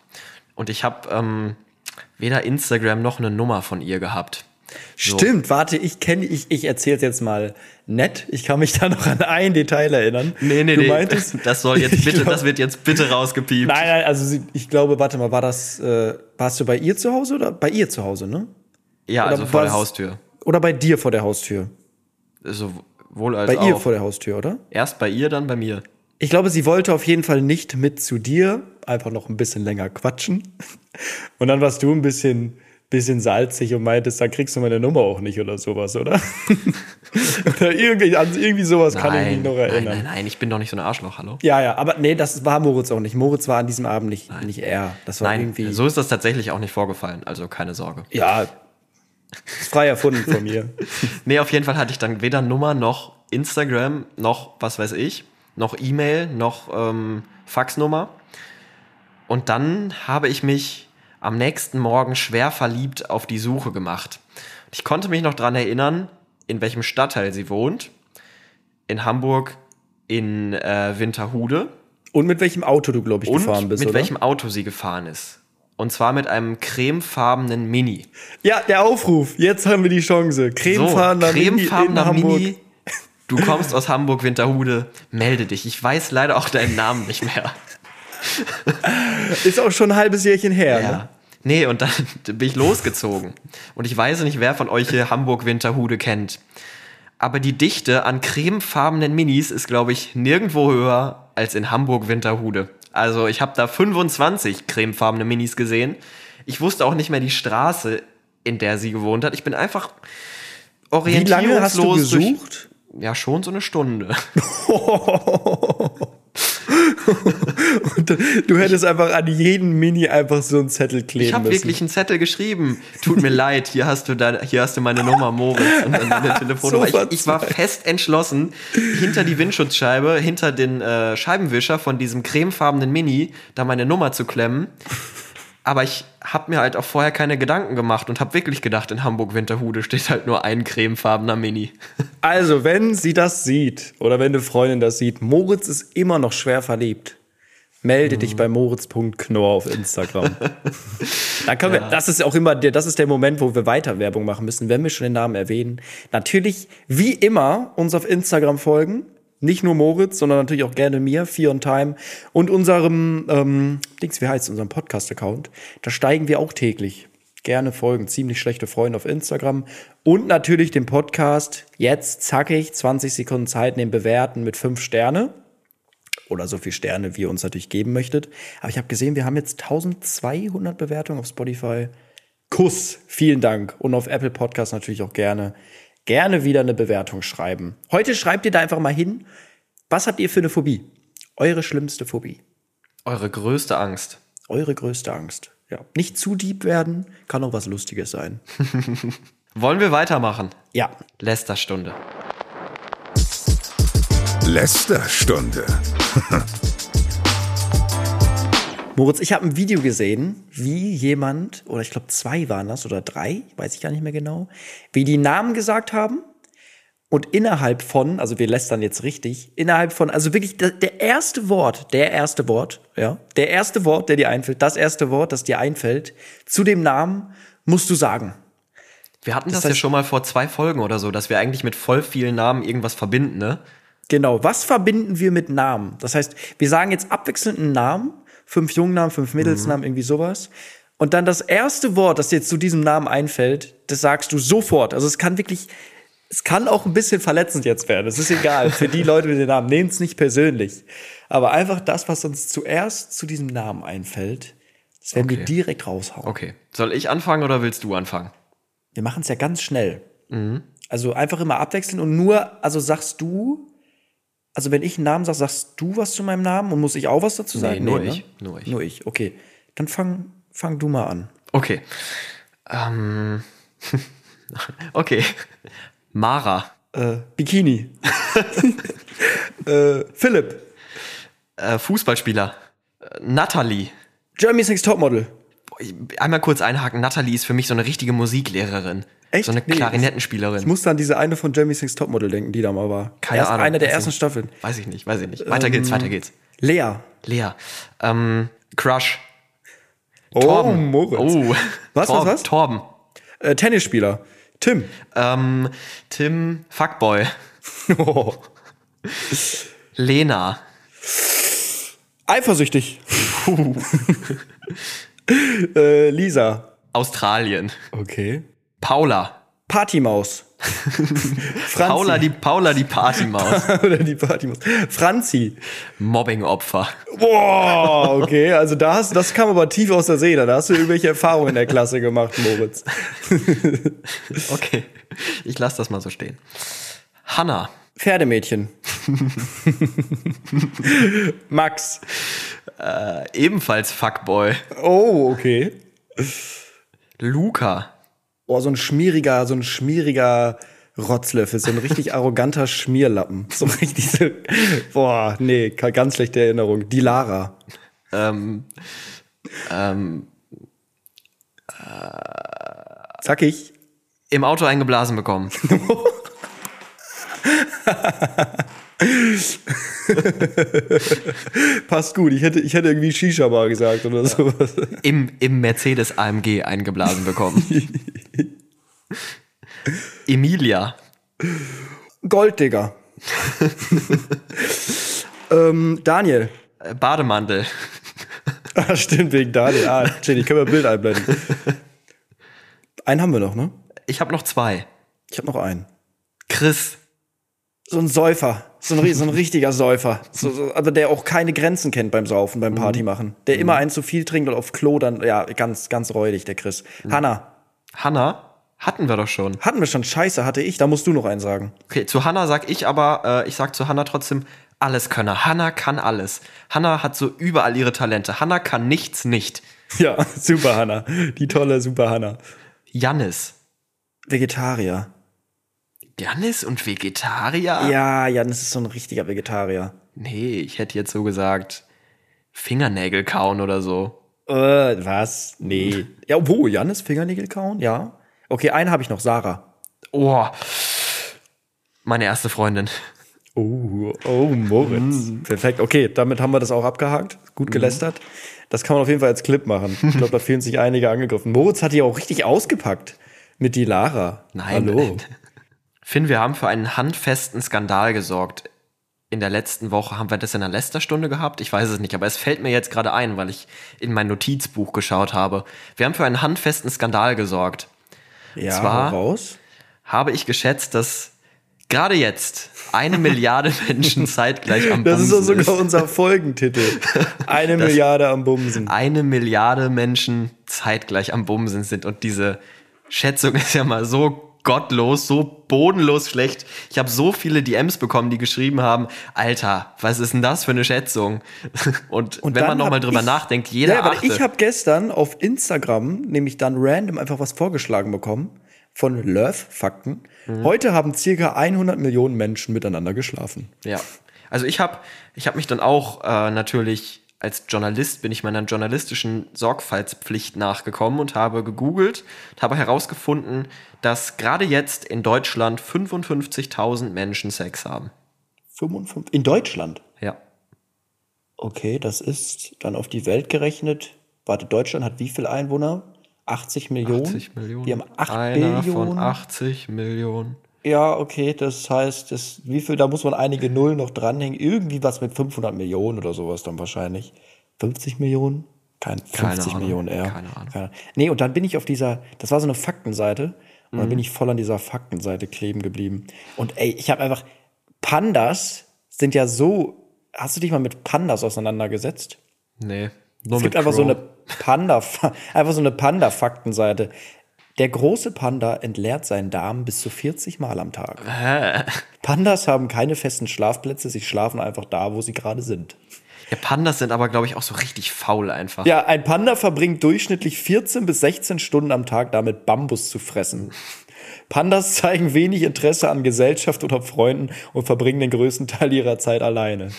Und ich habe ähm, weder Instagram noch eine Nummer von ihr gehabt. Stimmt, warte, ich kenne, ich, ich erzähl's jetzt mal nett. Ich kann mich da noch an ein Detail erinnern. Nee, nee, du nee. Meintest, das soll jetzt bitte, glaub- das wird jetzt bitte rausgepiept. Nein, nein, also ich glaube, warte mal, war das, äh, warst du bei ihr zu Hause oder bei ihr zu Hause, ne? ja, oder also vor der Haustür. Oder bei dir vor der Haustür? Sowohl als Bei auch. ihr vor der Haustür, oder? Erst bei ihr, dann bei mir. Ich glaube, sie wollte auf jeden Fall nicht mit zu dir, einfach noch ein bisschen länger quatschen. Und dann warst du ein bisschen, bisschen salzig und meintest, dann kriegst du meine Nummer auch nicht oder sowas, oder? oder irgendwie, an irgendwie sowas kann ich mich noch erinnern. Nein, nein, nein, ich bin doch nicht so ein Arschloch, hallo? Ja, ja, aber nee, das war Moritz auch nicht. Moritz war an diesem Abend nicht, nicht er. Das war Nein, irgendwie. so ist das tatsächlich auch nicht vorgefallen, also keine Sorge. Ja, frei erfunden von mir. Nee, auf jeden Fall hatte ich dann weder Nummer noch Instagram noch was weiß ich, noch E-Mail, noch ähm, Faxnummer. Und dann habe ich mich am nächsten Morgen schwer verliebt auf die Suche gemacht. Ich konnte mich noch dran erinnern, in welchem Stadtteil sie wohnt. In Hamburg in äh, Winterhude. Und mit welchem Auto du, glaube ich, Und gefahren bist, mit oder? welchem Auto sie gefahren ist. Und zwar mit einem cremefarbenen Mini. Ja, der Aufruf. Jetzt haben wir die Chance. Cremefarbener Mini in cremefarbener Hamburg. Mini. Du kommst aus Hamburg, Winterhude, melde dich. Ich weiß leider auch deinen Namen nicht mehr. Ist auch schon ein halbes Jährchen her. Ne? Ja. Nee, und dann bin ich losgezogen. Und ich weiß nicht, wer von euch hier Hamburg-Winterhude kennt. Aber die Dichte an cremefarbenen Minis ist, glaube ich, nirgendwo höher als in Hamburg-Winterhude. Also ich habe da 25 cremefarbene Minis gesehen. Ich wusste auch nicht mehr die Straße, in der sie gewohnt hat. Ich bin einfach Wie orientierungslos lange hast du durch- gesucht? Ja, schon so eine Stunde. Und du hättest einfach an jeden Mini einfach so einen Zettel kleben Ich habe wirklich einen Zettel geschrieben. Tut mir leid, hier hast du da, hier hast du meine Nummer, Moritz, und dann deine Telefonnummer. So ich, ich war fest entschlossen, hinter die Windschutzscheibe, hinter den äh, Scheibenwischer von diesem cremefarbenen Mini, da meine Nummer zu klemmen. Aber ich habe mir halt auch vorher keine Gedanken gemacht und habe wirklich gedacht, in Hamburg-Winterhude steht halt nur ein cremefarbener Mini. Also, wenn sie das sieht oder wenn eine Freundin das sieht, Moritz ist immer noch schwer verliebt. Melde dich bei moritz.knorr auf Instagram. Dann können wir, das ist auch immer der, das ist der Moment, wo wir weiter Werbung machen müssen, wenn wir schon den Namen erwähnen. Natürlich, wie immer, uns auf Instagram folgen. Nicht nur Moritz, sondern natürlich auch gerne mir, Fear on Time und unserem, ähm, Dings, wie heißt unserem Podcast-Account. Da steigen wir auch täglich. Gerne folgen, ziemlich schlechte Freunde auf Instagram und natürlich den Podcast. Jetzt zackig, 20 Sekunden Zeit nehmen, bewerten mit 5 Sterne oder so viel Sterne, wie ihr uns natürlich geben möchtet. Aber ich habe gesehen, wir haben jetzt 1200 Bewertungen auf Spotify. Kuss, vielen Dank. Und auf Apple Podcast natürlich auch gerne. Gerne wieder eine Bewertung schreiben. Heute schreibt ihr da einfach mal hin, was habt ihr für eine Phobie? Eure schlimmste Phobie. Eure größte Angst. Eure größte Angst. Ja. Nicht zu deep werden, kann auch was Lustiges sein. Wollen wir weitermachen? Ja. Lästerstunde. Lästerstunde. Moritz, ich habe ein Video gesehen, wie jemand, oder ich glaube zwei waren das, oder drei, weiß ich gar nicht mehr genau, wie die Namen gesagt haben und innerhalb von, also wir lästern jetzt richtig, innerhalb von, also wirklich der, der erste Wort, der erste Wort, ja, der erste Wort, der dir einfällt, das erste Wort, das dir einfällt, zu dem Namen musst du sagen. Wir hatten das, Das ja heißt- schon mal vor zwei Folgen oder so, dass wir eigentlich mit voll vielen Namen irgendwas verbinden, ne? Genau, was verbinden wir mit Namen? Das heißt, wir sagen jetzt abwechselnd einen Namen, fünf Jungnamen, fünf Mädelsnamen, irgendwie sowas. Und dann das erste Wort, das dir zu diesem Namen einfällt, das sagst du sofort. Also es kann wirklich, es kann auch ein bisschen verletzend jetzt werden. Es ist egal. Für die Leute mit den Namen, nehmt es nicht persönlich. Aber einfach das, was uns zuerst zu diesem Namen einfällt, das werden wir Okay. direkt raushauen. Okay. Soll ich anfangen oder willst du anfangen? Wir machen es ja ganz schnell. Also einfach immer abwechseln und nur, also sagst du, also wenn ich einen Namen sage, sagst du was zu meinem Namen und muss ich auch was dazu sagen? nur ne? ich, nur ich. Nur ich, okay. Dann fang, fang du mal an. Okay. Ähm. okay. Mara. Äh, Bikini. äh, Philipp. Äh, Fußballspieler. Äh, Natalie. Jeremy's Next Topmodel. Einmal kurz einhaken. Natalie ist für mich so eine richtige Musiklehrerin. Echt? So eine Nee, Klarinettenspielerin. Ich musste an diese eine von Jeremy's Next Topmodel denken, die da mal war. Keine Erst Ahnung. Eine der ersten nicht. Staffeln. Weiß ich nicht, weiß ich nicht. Weiter geht's, weiter geht's. Lea. Lea. Ähm, Crush. Oh, Torben. Moritz. Oh. Was, Torben, was, was? Torben. Äh, Tennisspieler. Tim. Ähm, Tim Fuckboy. Oh. Lena. Eifersüchtig. äh, Lisa. Australien. Okay. Paula. Partymaus. Paula die, Paula die Partymaus. Oder die Partymaus. Franzi. Mobbing-Opfer. Boah, okay. Also da hast, das kam aber tief aus der Seele. Da hast du irgendwelche Erfahrungen in der Klasse gemacht, Moritz. Okay. Ich lasse das mal so stehen. Hanna. Pferdemädchen. Max. Ebenfalls Fuckboy. Oh, okay. Luca. Oh, so ein schmieriger, so ein schmieriger Rotzlöffel, so ein richtig arroganter Schmierlappen. So richtig so, boah, nee, ganz schlechte Erinnerung. Die Lara. Ähm, ähm, Sag ich. Im Auto eingeblasen bekommen. Passt gut. Ich hätte, ich hätte irgendwie Shisha-Bar gesagt oder sowas. Im, im Mercedes AMG eingeblasen bekommen. Emilia. Golddigger. ähm, Daniel. Äh, Bademantel. Ah, stimmt, wegen Daniel. Ah, Jenny, können wir ein Bild einblenden. Einen haben wir noch, ne? Ich habe noch zwei. Ich habe noch einen. Chris. So ein Säufer, so ein, so ein richtiger Säufer, so, so, aber der auch keine Grenzen kennt beim Saufen, beim Party machen, der immer einen zu viel trinkt und auf Klo dann, ja, ganz, ganz räudig, der Chris. Hanna, Hanna hatten wir doch schon. hatten wir schon Scheiße, hatte ich, da musst du noch einen sagen. Okay, zu Hanna sag ich aber, äh, ich sag zu Hanna trotzdem, alles Könner. Hanna kann alles. Hanna hat so überall ihre Talente. Hanna kann nichts nicht. Ja, super Hanna, die tolle super Hanna. Jannis. Vegetarier. Jannis und Vegetarier? Ja, Jan, das ist so ein richtiger Vegetarier. Nee, ich hätte jetzt so gesagt, Fingernägel kauen oder so. Äh, was? Nee. Ja, wo? Jannis Fingernägel kauen? Ja. Okay, einen habe ich noch, Sarah. Oh. Meine erste Freundin. Oh, oh, Moritz. Perfekt. Okay, damit haben wir das auch abgehakt. Gut gelästert. Das kann man auf jeden Fall als Clip machen. Ich glaube, da fühlen sich einige angegriffen. Moritz hat die auch richtig ausgepackt. Mit die Lara. Nein. Hallo. Finn, wir haben für einen handfesten Skandal gesorgt. In der letzten Woche haben wir das in der Lästerstunde gehabt. Ich weiß es nicht, aber es fällt mir jetzt gerade ein, weil ich in mein Notizbuch geschaut habe. Wir haben für einen handfesten Skandal gesorgt. Ja, zwar- hau raus. Habe ich geschätzt, dass gerade jetzt eine Milliarde Menschen zeitgleich am Das ist Bumsen doch sogar unser Folgentitel. Eine Milliarde am Bumsen. eine Milliarde Menschen zeitgleich am Bumsen sind. Und diese Schätzung ist ja mal so gottlos, so bodenlos schlecht. Ich habe so viele DMs bekommen, die geschrieben haben, Alter, was ist denn das für eine Schätzung? Und, wenn dann man nochmal drüber ich- nachdenkt, jeder ja, aber achte. ich habe gestern auf Instagram nämlich dann random einfach was vorgeschlagen bekommen von Love Fakten. Mhm. Heute haben circa 100 Millionen Menschen miteinander geschlafen. Ja. Also ich habe ich hab mich dann auch äh, natürlich als Journalist bin ich meiner journalistischen Sorgfaltspflicht nachgekommen und habe gegoogelt und habe herausgefunden, dass gerade jetzt in Deutschland 55.000 Menschen Sex haben. 55 in Deutschland. Ja. Okay, das ist dann auf die Welt gerechnet. Warte, Deutschland hat wie viele Einwohner? 80 Millionen. 80 Millionen. Wir haben 8 Einer Billionen. von 80 Millionen. Ja, okay, das heißt, das, wie viel, da muss man einige Nullen noch dranhängen. Irgendwie was mit 500 Millionen oder sowas dann wahrscheinlich. 50 Millionen? Kein 50 Keine Ahnung, Millionen eher. keine Ahnung. Keine, nee, und dann bin ich auf dieser, das war so eine Faktenseite. Und Mhm. dann bin ich voll an dieser Faktenseite kleben geblieben. Und ey, ich habe einfach, Pandas sind ja so, hast du dich mal mit Pandas auseinandergesetzt? Nee. Nur Es gibt mit einfach so Crow. eine Panda, einfach so eine Panda-Faktenseite. Der große Panda entleert seinen Darm bis zu 40 Mal am Tag. Pandas haben keine festen Schlafplätze, sie schlafen einfach da, wo sie gerade sind. Ja, Pandas sind aber, glaube ich, auch so richtig faul einfach. Ja, ein Panda verbringt durchschnittlich 14 bis 16 Stunden am Tag damit, Bambus zu fressen. Pandas zeigen wenig Interesse an Gesellschaft oder Freunden und verbringen den größten Teil ihrer Zeit alleine.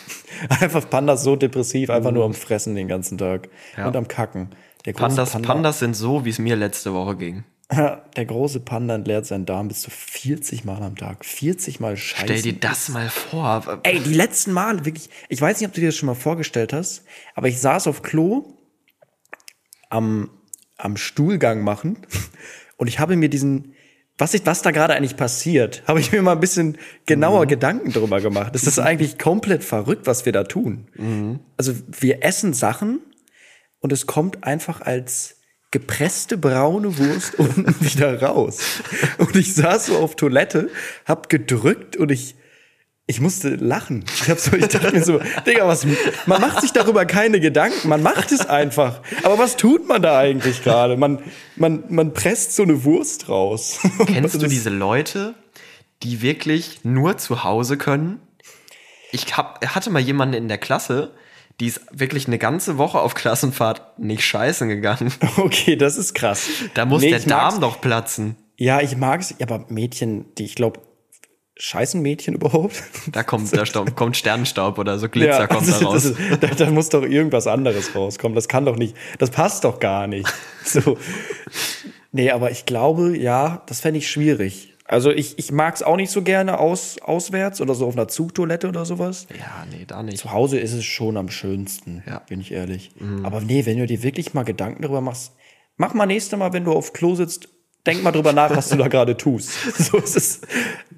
Einfach Pandas so depressiv, einfach nur am Fressen den ganzen Tag Ja. und am Kacken. Pandas, Panda- Pandas sind so, wie es mir letzte Woche ging. Der große Panda entleert seinen Darm bis zu 40 Mal am Tag. 40 Mal Scheiße. Stell dir das mal vor. Ey, die letzten Male, wirklich, ich weiß nicht, ob du dir das schon mal vorgestellt hast, aber ich saß auf Klo am, am Stuhlgang machen und ich habe mir diesen, was, ich, was da gerade eigentlich passiert, habe ich mir mal ein bisschen genauer Gedanken drüber gemacht. Das ist eigentlich komplett verrückt, was wir da tun. Also wir essen Sachen und es kommt einfach als gepresste braune Wurst unten wieder raus. Und ich saß so auf Toilette, hab gedrückt und ich, ich musste lachen. Ich, hab so, ich dachte mir so, Digga, was, man macht sich darüber keine Gedanken, man macht es einfach. Aber was tut man da eigentlich gerade? Man, man, man presst so eine Wurst raus. Kennst du diese Leute, die wirklich nur zu Hause können? Ich hab, hatte mal jemanden in der Klasse, die ist wirklich eine ganze Woche auf Klassenfahrt nicht scheißen gegangen. Okay, das ist krass. Da muss Nee, der Darm doch platzen. Ja, ich mag's, aber Mädchen, die, ich glaube, scheißen Mädchen überhaupt? Da kommt, da Staub, kommt Sternstaub oder so Glitzer kommt da raus. ist- da, da muss doch irgendwas anderes rauskommen. Das kann doch nicht, das passt doch gar nicht. So. Nee, aber ich glaube, ja, das fände ich schwierig. Also ich, ich mag es auch nicht so gerne aus, auswärts oder so auf einer Zugtoilette oder sowas. ja, nee, da nicht. Zu Hause ist es schon am schönsten, Ja. bin ich ehrlich. Aber nee, wenn du dir wirklich mal Gedanken darüber machst, mach mal nächste Mal, wenn du auf Klo sitzt, denk mal drüber nach, was du da gerade tust. So, es, ist,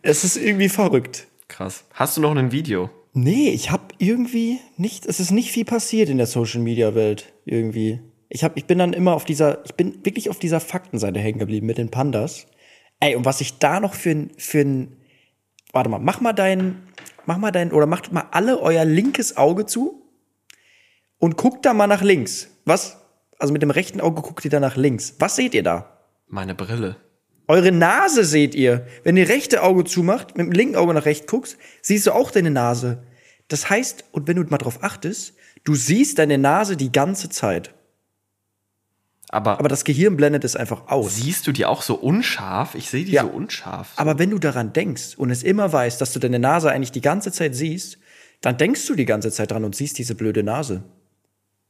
es ist irgendwie verrückt. Krass. Hast du noch ein Video? Nee, ich habe irgendwie nicht, es ist nicht viel passiert in der Social Media Welt irgendwie. Ich hab, ich bin dann immer auf dieser, ich bin wirklich auf dieser Faktenseite hängen geblieben mit den Pandas. Ey, und was ich da noch für ein, für ein, warte mal, mach mal dein, mach mal dein, oder macht mal alle euer linkes Auge zu und guckt da mal nach links. Was? Also mit dem rechten Auge guckt ihr da nach links. Was seht ihr da? Meine Brille. Eure Nase seht ihr. Wenn ihr rechte Auge zumacht, mit dem linken Auge nach rechts guckst, siehst du auch deine Nase. Das heißt, und wenn du mal drauf achtest, du siehst deine Nase die ganze Zeit. Aber, Aber das Gehirn blendet es einfach aus. siehst du die auch so unscharf? Ich sehe die Ja. so unscharf. Aber wenn du daran denkst und es immer weißt, dass du deine Nase eigentlich die ganze Zeit siehst, dann denkst du die ganze Zeit dran und siehst diese blöde Nase.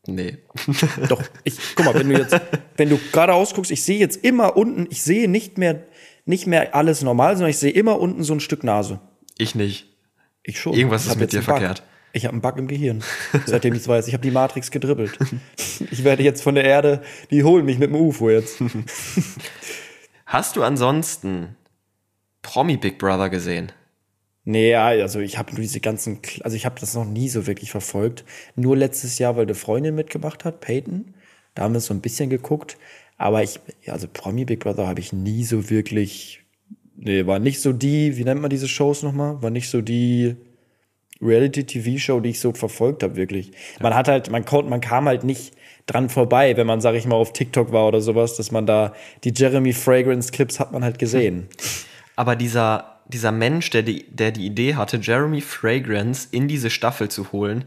Nee. Doch, ich, guck mal, wenn du jetzt, wenn du geradeaus guckst, ich sehe jetzt immer unten, ich sehe nicht mehr, nicht mehr alles normal, sondern ich sehe immer unten so ein Stück Nase. Ich nicht. Ich schon. Irgendwas Ich ist mit dir verkehrt. Ich habe einen Bug im Gehirn, seitdem ich weiß. Ich habe die Matrix gedribbelt. Ich werde jetzt von der Erde, die holen mich mit dem UFO jetzt. Hast du ansonsten Promi Big Brother gesehen? Nee, ja, also ich habe nur diese ganzen, also ich habe das noch nie so wirklich verfolgt. Nur letztes Jahr, weil eine Freundin mitgemacht hat, Peyton. Da haben wir so ein bisschen geguckt. Aber ich, also Promi Big Brother habe ich nie so wirklich, nee, war nicht so die, wie nennt man diese Shows nochmal? War nicht so die Reality-TV-Show, die ich so verfolgt habe, wirklich. Man hat halt, man konnte, man kam halt nicht dran vorbei, wenn man, sag ich mal, auf TikTok war oder sowas, dass man da die Jeremy Fragrance Clips hat man halt gesehen. Aber dieser, dieser Mensch, der die, der die Idee hatte, Jeremy Fragrance in diese Staffel zu holen,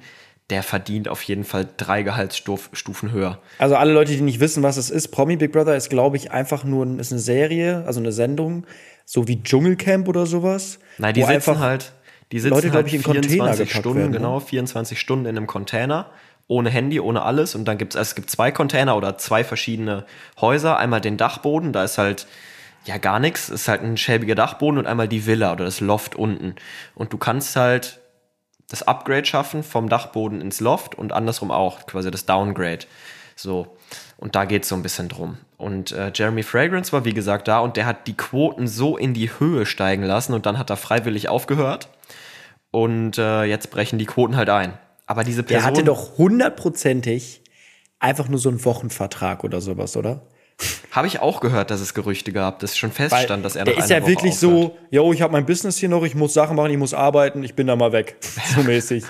der verdient auf jeden Fall drei Gehaltsstufen höher. Also alle Leute, die nicht wissen, was es ist, Promi Big Brother ist, glaube ich, einfach nur ist eine Serie, also eine Sendung, so wie Dschungelcamp oder sowas. Nein, die sitzen einfach- halt, die sitzen Leute, halt ich, in Container 24 gepackt Stunden, werden, ne? genau, 24 Stunden in einem Container, ohne Handy, ohne alles. Und dann gibt's, also es gibt zwei Container oder zwei verschiedene Häuser. Einmal den Dachboden, da ist halt ja gar nichts, ist halt ein schäbiger Dachboden und einmal die Villa oder das Loft unten. Und du kannst halt das Upgrade schaffen vom Dachboden ins Loft und andersrum auch, quasi das Downgrade. So. Und da geht's so ein bisschen drum. Und äh, Jeremy Fragrance war, wie gesagt, da und der hat die Quoten so in die Höhe steigen lassen und dann hat er freiwillig aufgehört. Und äh, jetzt brechen die Quoten halt ein. Aber diese Der Person. hatte doch hundertprozentig einfach nur so einen Wochenvertrag oder sowas, oder? Habe ich auch gehört, dass es Gerüchte gab, dass schon Weil feststand, dass er der nach ist einer ja Woche wirklich aufhört. so, yo, ich habe mein Business hier noch, ich muss Sachen machen, ich muss arbeiten, ich bin da mal weg. So mäßig.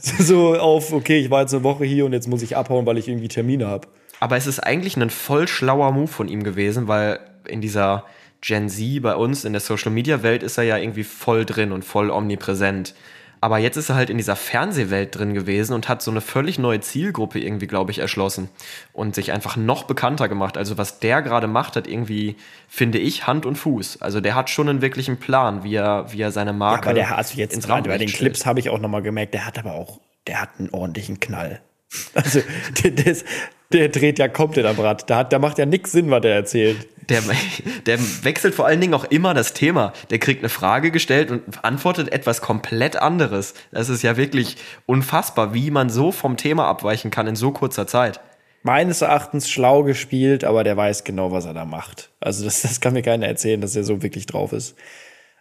so auf, okay, ich war jetzt eine Woche hier und jetzt muss ich abhauen, weil ich irgendwie Termine habe. Aber es ist eigentlich ein voll schlauer Move von ihm gewesen, weil in dieser Gen Z bei uns in der Social Media Welt ist er ja irgendwie voll drin und voll omnipräsent. Aber jetzt ist er halt in dieser Fernsehwelt drin gewesen und hat so eine völlig neue Zielgruppe irgendwie, glaube ich, erschlossen und sich einfach noch bekannter gemacht. Also was der gerade macht, hat irgendwie, finde ich, Hand und Fuß. Also der hat schon einen wirklichen Plan, wie er, wie er seine Marke Aber der hat jetzt ins gerade bei den. Clips habe ich auch noch mal gemerkt, der hat aber auch, der hat einen ordentlichen Knall. Also der, der, dreht ja komplett am Rad. Da, hat, da macht ja nichts Sinn, was der erzählt. Der, der wechselt vor allen Dingen auch immer das Thema. Der kriegt eine Frage gestellt und antwortet etwas komplett anderes. Das ist ja wirklich unfassbar, wie man so vom Thema abweichen kann in so kurzer Zeit. Meines Erachtens schlau gespielt, aber der weiß genau, was er da macht. Also das, das kann mir keiner erzählen, dass er so wirklich drauf ist.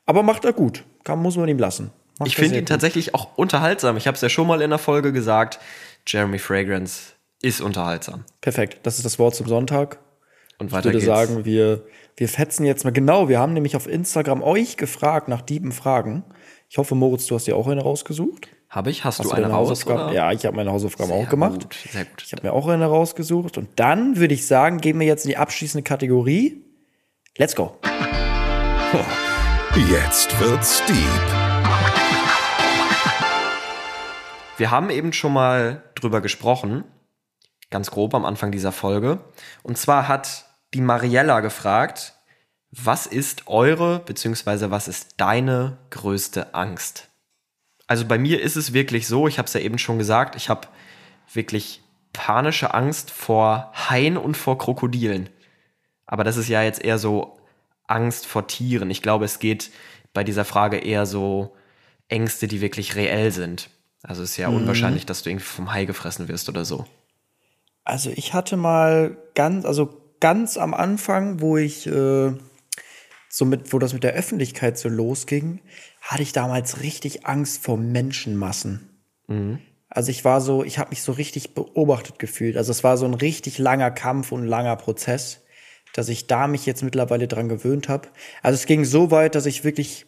Aber macht er gut. Kann, muss man ihm lassen. Macht Ich er finde ihn gut. tatsächlich auch unterhaltsam. Ich habe es ja schon mal in der Folge gesagt. Jeremy Fragrance ist unterhaltsam. Perfekt. Das ist das Wort zum Sonntag. Und Ich weiter würde geht's. sagen, wir, wir fetzen jetzt mal. Genau, wir haben nämlich auf Instagram euch gefragt nach dieben Fragen. Ich hoffe, Moritz, du hast dir auch eine rausgesucht. Habe ich? Hast, Hast du eine raus? Hausaufgaben? Oder? Ja, ich habe meine Hausaufgaben Sehr auch gemacht. Gut, sehr gut. Ich habe mir auch eine rausgesucht. Und dann würde ich sagen, gehen wir jetzt in die abschließende Kategorie. Let's go. Jetzt wird's deep. Wir haben eben schon mal drüber gesprochen, ganz grob am Anfang dieser Folge. Und zwar hat die Mariella gefragt, was ist eure beziehungsweise was ist deine größte Angst? Also bei mir ist es wirklich so, ich habe es ja eben schon gesagt, ich habe wirklich panische Angst vor Haien und vor Krokodilen. Aber das ist ja jetzt eher so Angst vor Tieren. Ich glaube, es geht bei dieser Frage eher so Ängste, die wirklich reell sind. Also es ist ja unwahrscheinlich, dass du irgendwie vom Hai gefressen wirst oder so. Also ich hatte mal ganz, also ganz am Anfang, wo ich äh, so mit, wo das mit der Öffentlichkeit so losging, hatte ich damals richtig Angst vor Menschenmassen. Also ich war so, ich habe mich so richtig beobachtet gefühlt. Also es war so ein richtig langer Kampf und ein langer Prozess, dass ich da mich jetzt mittlerweile dran gewöhnt habe. Also es ging so weit, dass ich wirklich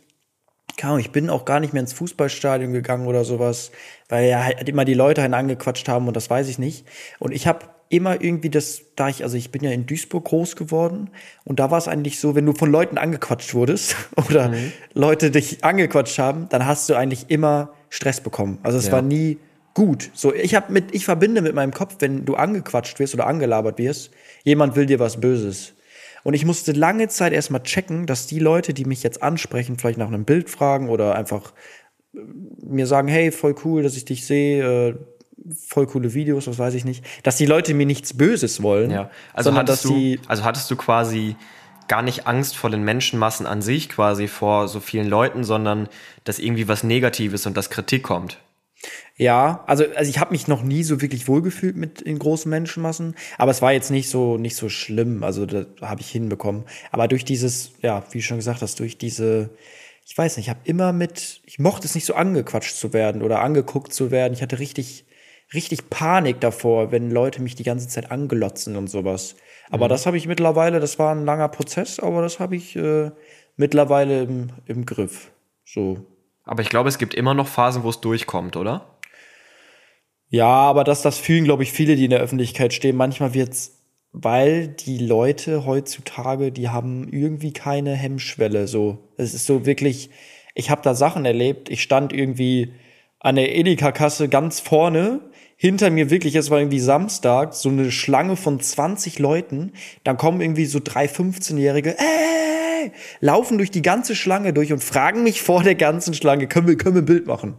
keine Ahnung, ich bin auch gar nicht mehr ins Fußballstadion gegangen oder sowas, weil ja halt immer die Leute einen angequatscht haben und das weiß ich nicht. Und ich habe immer irgendwie das, da ich, also ich bin ja in Duisburg groß geworden und da war es eigentlich so, wenn du von Leuten angequatscht wurdest oder Mhm. Leute dich angequatscht haben, dann hast du eigentlich immer Stress bekommen. Also es Ja. war nie gut. So, ich habe mit, ich verbinde mit meinem Kopf, wenn du angequatscht wirst oder angelabert wirst, jemand will dir was Böses. Und ich musste lange Zeit erstmal checken, dass die Leute, die mich jetzt ansprechen, vielleicht nach einem Bild fragen oder einfach äh, mir sagen, hey, voll cool, dass ich dich sehe, äh, voll coole Videos, was weiß ich nicht, dass die Leute mir nichts Böses wollen, Ja, also hattest, du, also hattest du quasi gar nicht Angst vor den Menschenmassen an sich, quasi vor so vielen Leuten, sondern dass irgendwie was Negatives und dass Kritik kommt. Ja, also, also ich habe mich noch nie so wirklich wohlgefühlt mit in großen Menschenmassen, aber es war jetzt nicht so nicht so schlimm, also da habe ich hinbekommen. Aber durch dieses, ja, wie du schon gesagt hast, durch diese, ich weiß nicht, ich habe immer mit, ich mochte es nicht so angequatscht zu werden oder angeguckt zu werden. Ich hatte richtig, richtig Panik davor, wenn Leute mich die ganze Zeit anglotzen und sowas. Aber das habe ich mittlerweile, das war ein langer Prozess, aber das habe ich äh, mittlerweile im, im Griff. So, Aber ich glaube, es gibt immer noch Phasen, wo es durchkommt, oder? Ja, aber das, das fühlen, glaube ich, viele, die in der Öffentlichkeit stehen. Manchmal wird's, weil die Leute heutzutage, die haben irgendwie keine Hemmschwelle. So, es ist so wirklich. Ich habe da Sachen erlebt. Ich stand irgendwie an der Edeka-Kasse ganz vorne. Hinter mir wirklich, es war irgendwie Samstag, so eine Schlange von 20 Leuten. Dann kommen irgendwie so drei 15-Jährige, ey, laufen durch die ganze Schlange durch und fragen mich vor der ganzen Schlange, können wir, können wir ein Bild machen?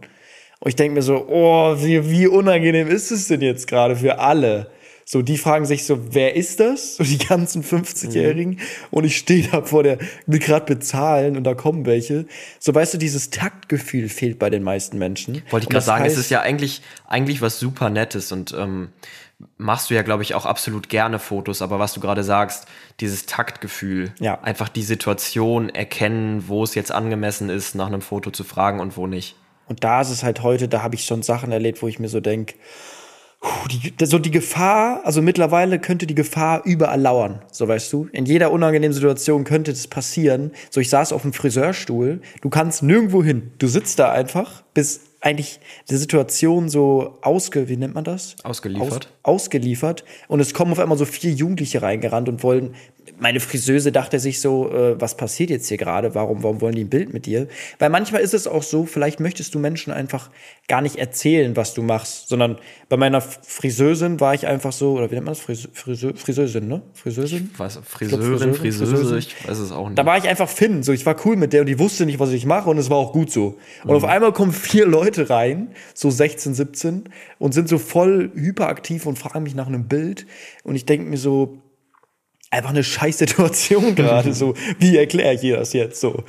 Und ich denke mir so, oh, wie, wie unangenehm ist es denn jetzt gerade für alle? So, die fragen sich so, wer ist das? So die ganzen 50-Jährigen. Mhm. Und ich stehe da vor der, will gerade bezahlen und da kommen welche. So, weißt du, dieses Taktgefühl fehlt bei den meisten Menschen. Wollte ich gerade sagen, es heißt- ist ja eigentlich, eigentlich was super Nettes und ähm, machst du ja, glaube ich, auch absolut gerne Fotos, aber was du gerade sagst, dieses Taktgefühl, Ja. einfach die Situation erkennen, wo es jetzt angemessen ist, nach einem Foto zu fragen und wo nicht. Und da ist es halt heute, da habe ich schon Sachen erlebt, wo ich mir so denk, die, so die Gefahr, also mittlerweile könnte die Gefahr überall lauern, so weißt du. In jeder unangenehmen Situation könnte das passieren. So, ich saß auf dem Friseurstuhl, du kannst nirgendwo hin. Du sitzt da einfach, bis eigentlich die Situation so ausge, wie nennt man das? Ausgeliefert. Aus, ausgeliefert. Und es kommen auf einmal so vier Jugendliche reingerannt und wollen, meine Friseuse dachte sich so, äh, was passiert jetzt hier gerade? Warum, warum wollen die ein Bild mit dir? Weil manchmal ist es auch so, vielleicht möchtest du Menschen einfach gar nicht erzählen, was du machst, sondern bei meiner Friseusin war ich einfach so, oder wie nennt man das? Frise, Frise, Friseusin, ne? Friseusin? Was, Friseurin, Friseuse, ich weiß es auch nicht. Da war ich einfach Finn, so ich war cool mit der und die wusste nicht, was ich mache und es war auch gut so. Und auf einmal kommen vier Leute rein, so 16, 17 und sind so voll hyperaktiv und fragen mich nach einem Bild und ich denke mir so einfach eine scheiß Situation gerade so. Wie erkläre ich ihr das jetzt so?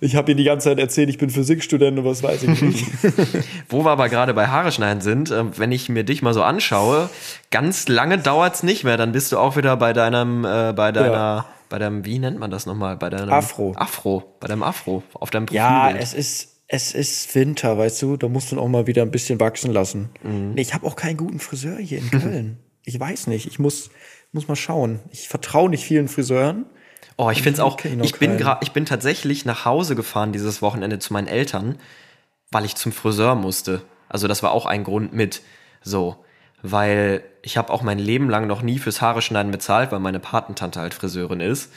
Ich habe ihr die ganze Zeit erzählt, ich bin Physikstudent und was weiß ich nicht. Wo wir aber gerade bei Haare schneiden sind, äh, wenn ich mir dich mal so anschaue, ganz lange dauert's nicht mehr, dann bist du auch wieder bei deinem, äh, bei deiner, Ja. bei deinem, wie nennt man das nochmal? Bei deinem Afro. Afro, bei deinem Afro, auf deinem Profil. Ja, es ist es ist Winter, weißt du, da musst du auch mal wieder ein bisschen wachsen lassen. Nee, ich habe auch keinen guten Friseur hier in Köln. ich weiß nicht, ich muss muss mal schauen. Ich vertraue nicht vielen Friseuren. Oh, ich finde es auch. ich bin ich bin tatsächlich nach Hause gefahren dieses Wochenende zu meinen Eltern, weil ich zum Friseur musste. Also das war auch ein Grund mit so, weil ich habe auch mein Leben lang noch nie fürs Haare schneiden bezahlt, weil meine Patentante halt Friseurin ist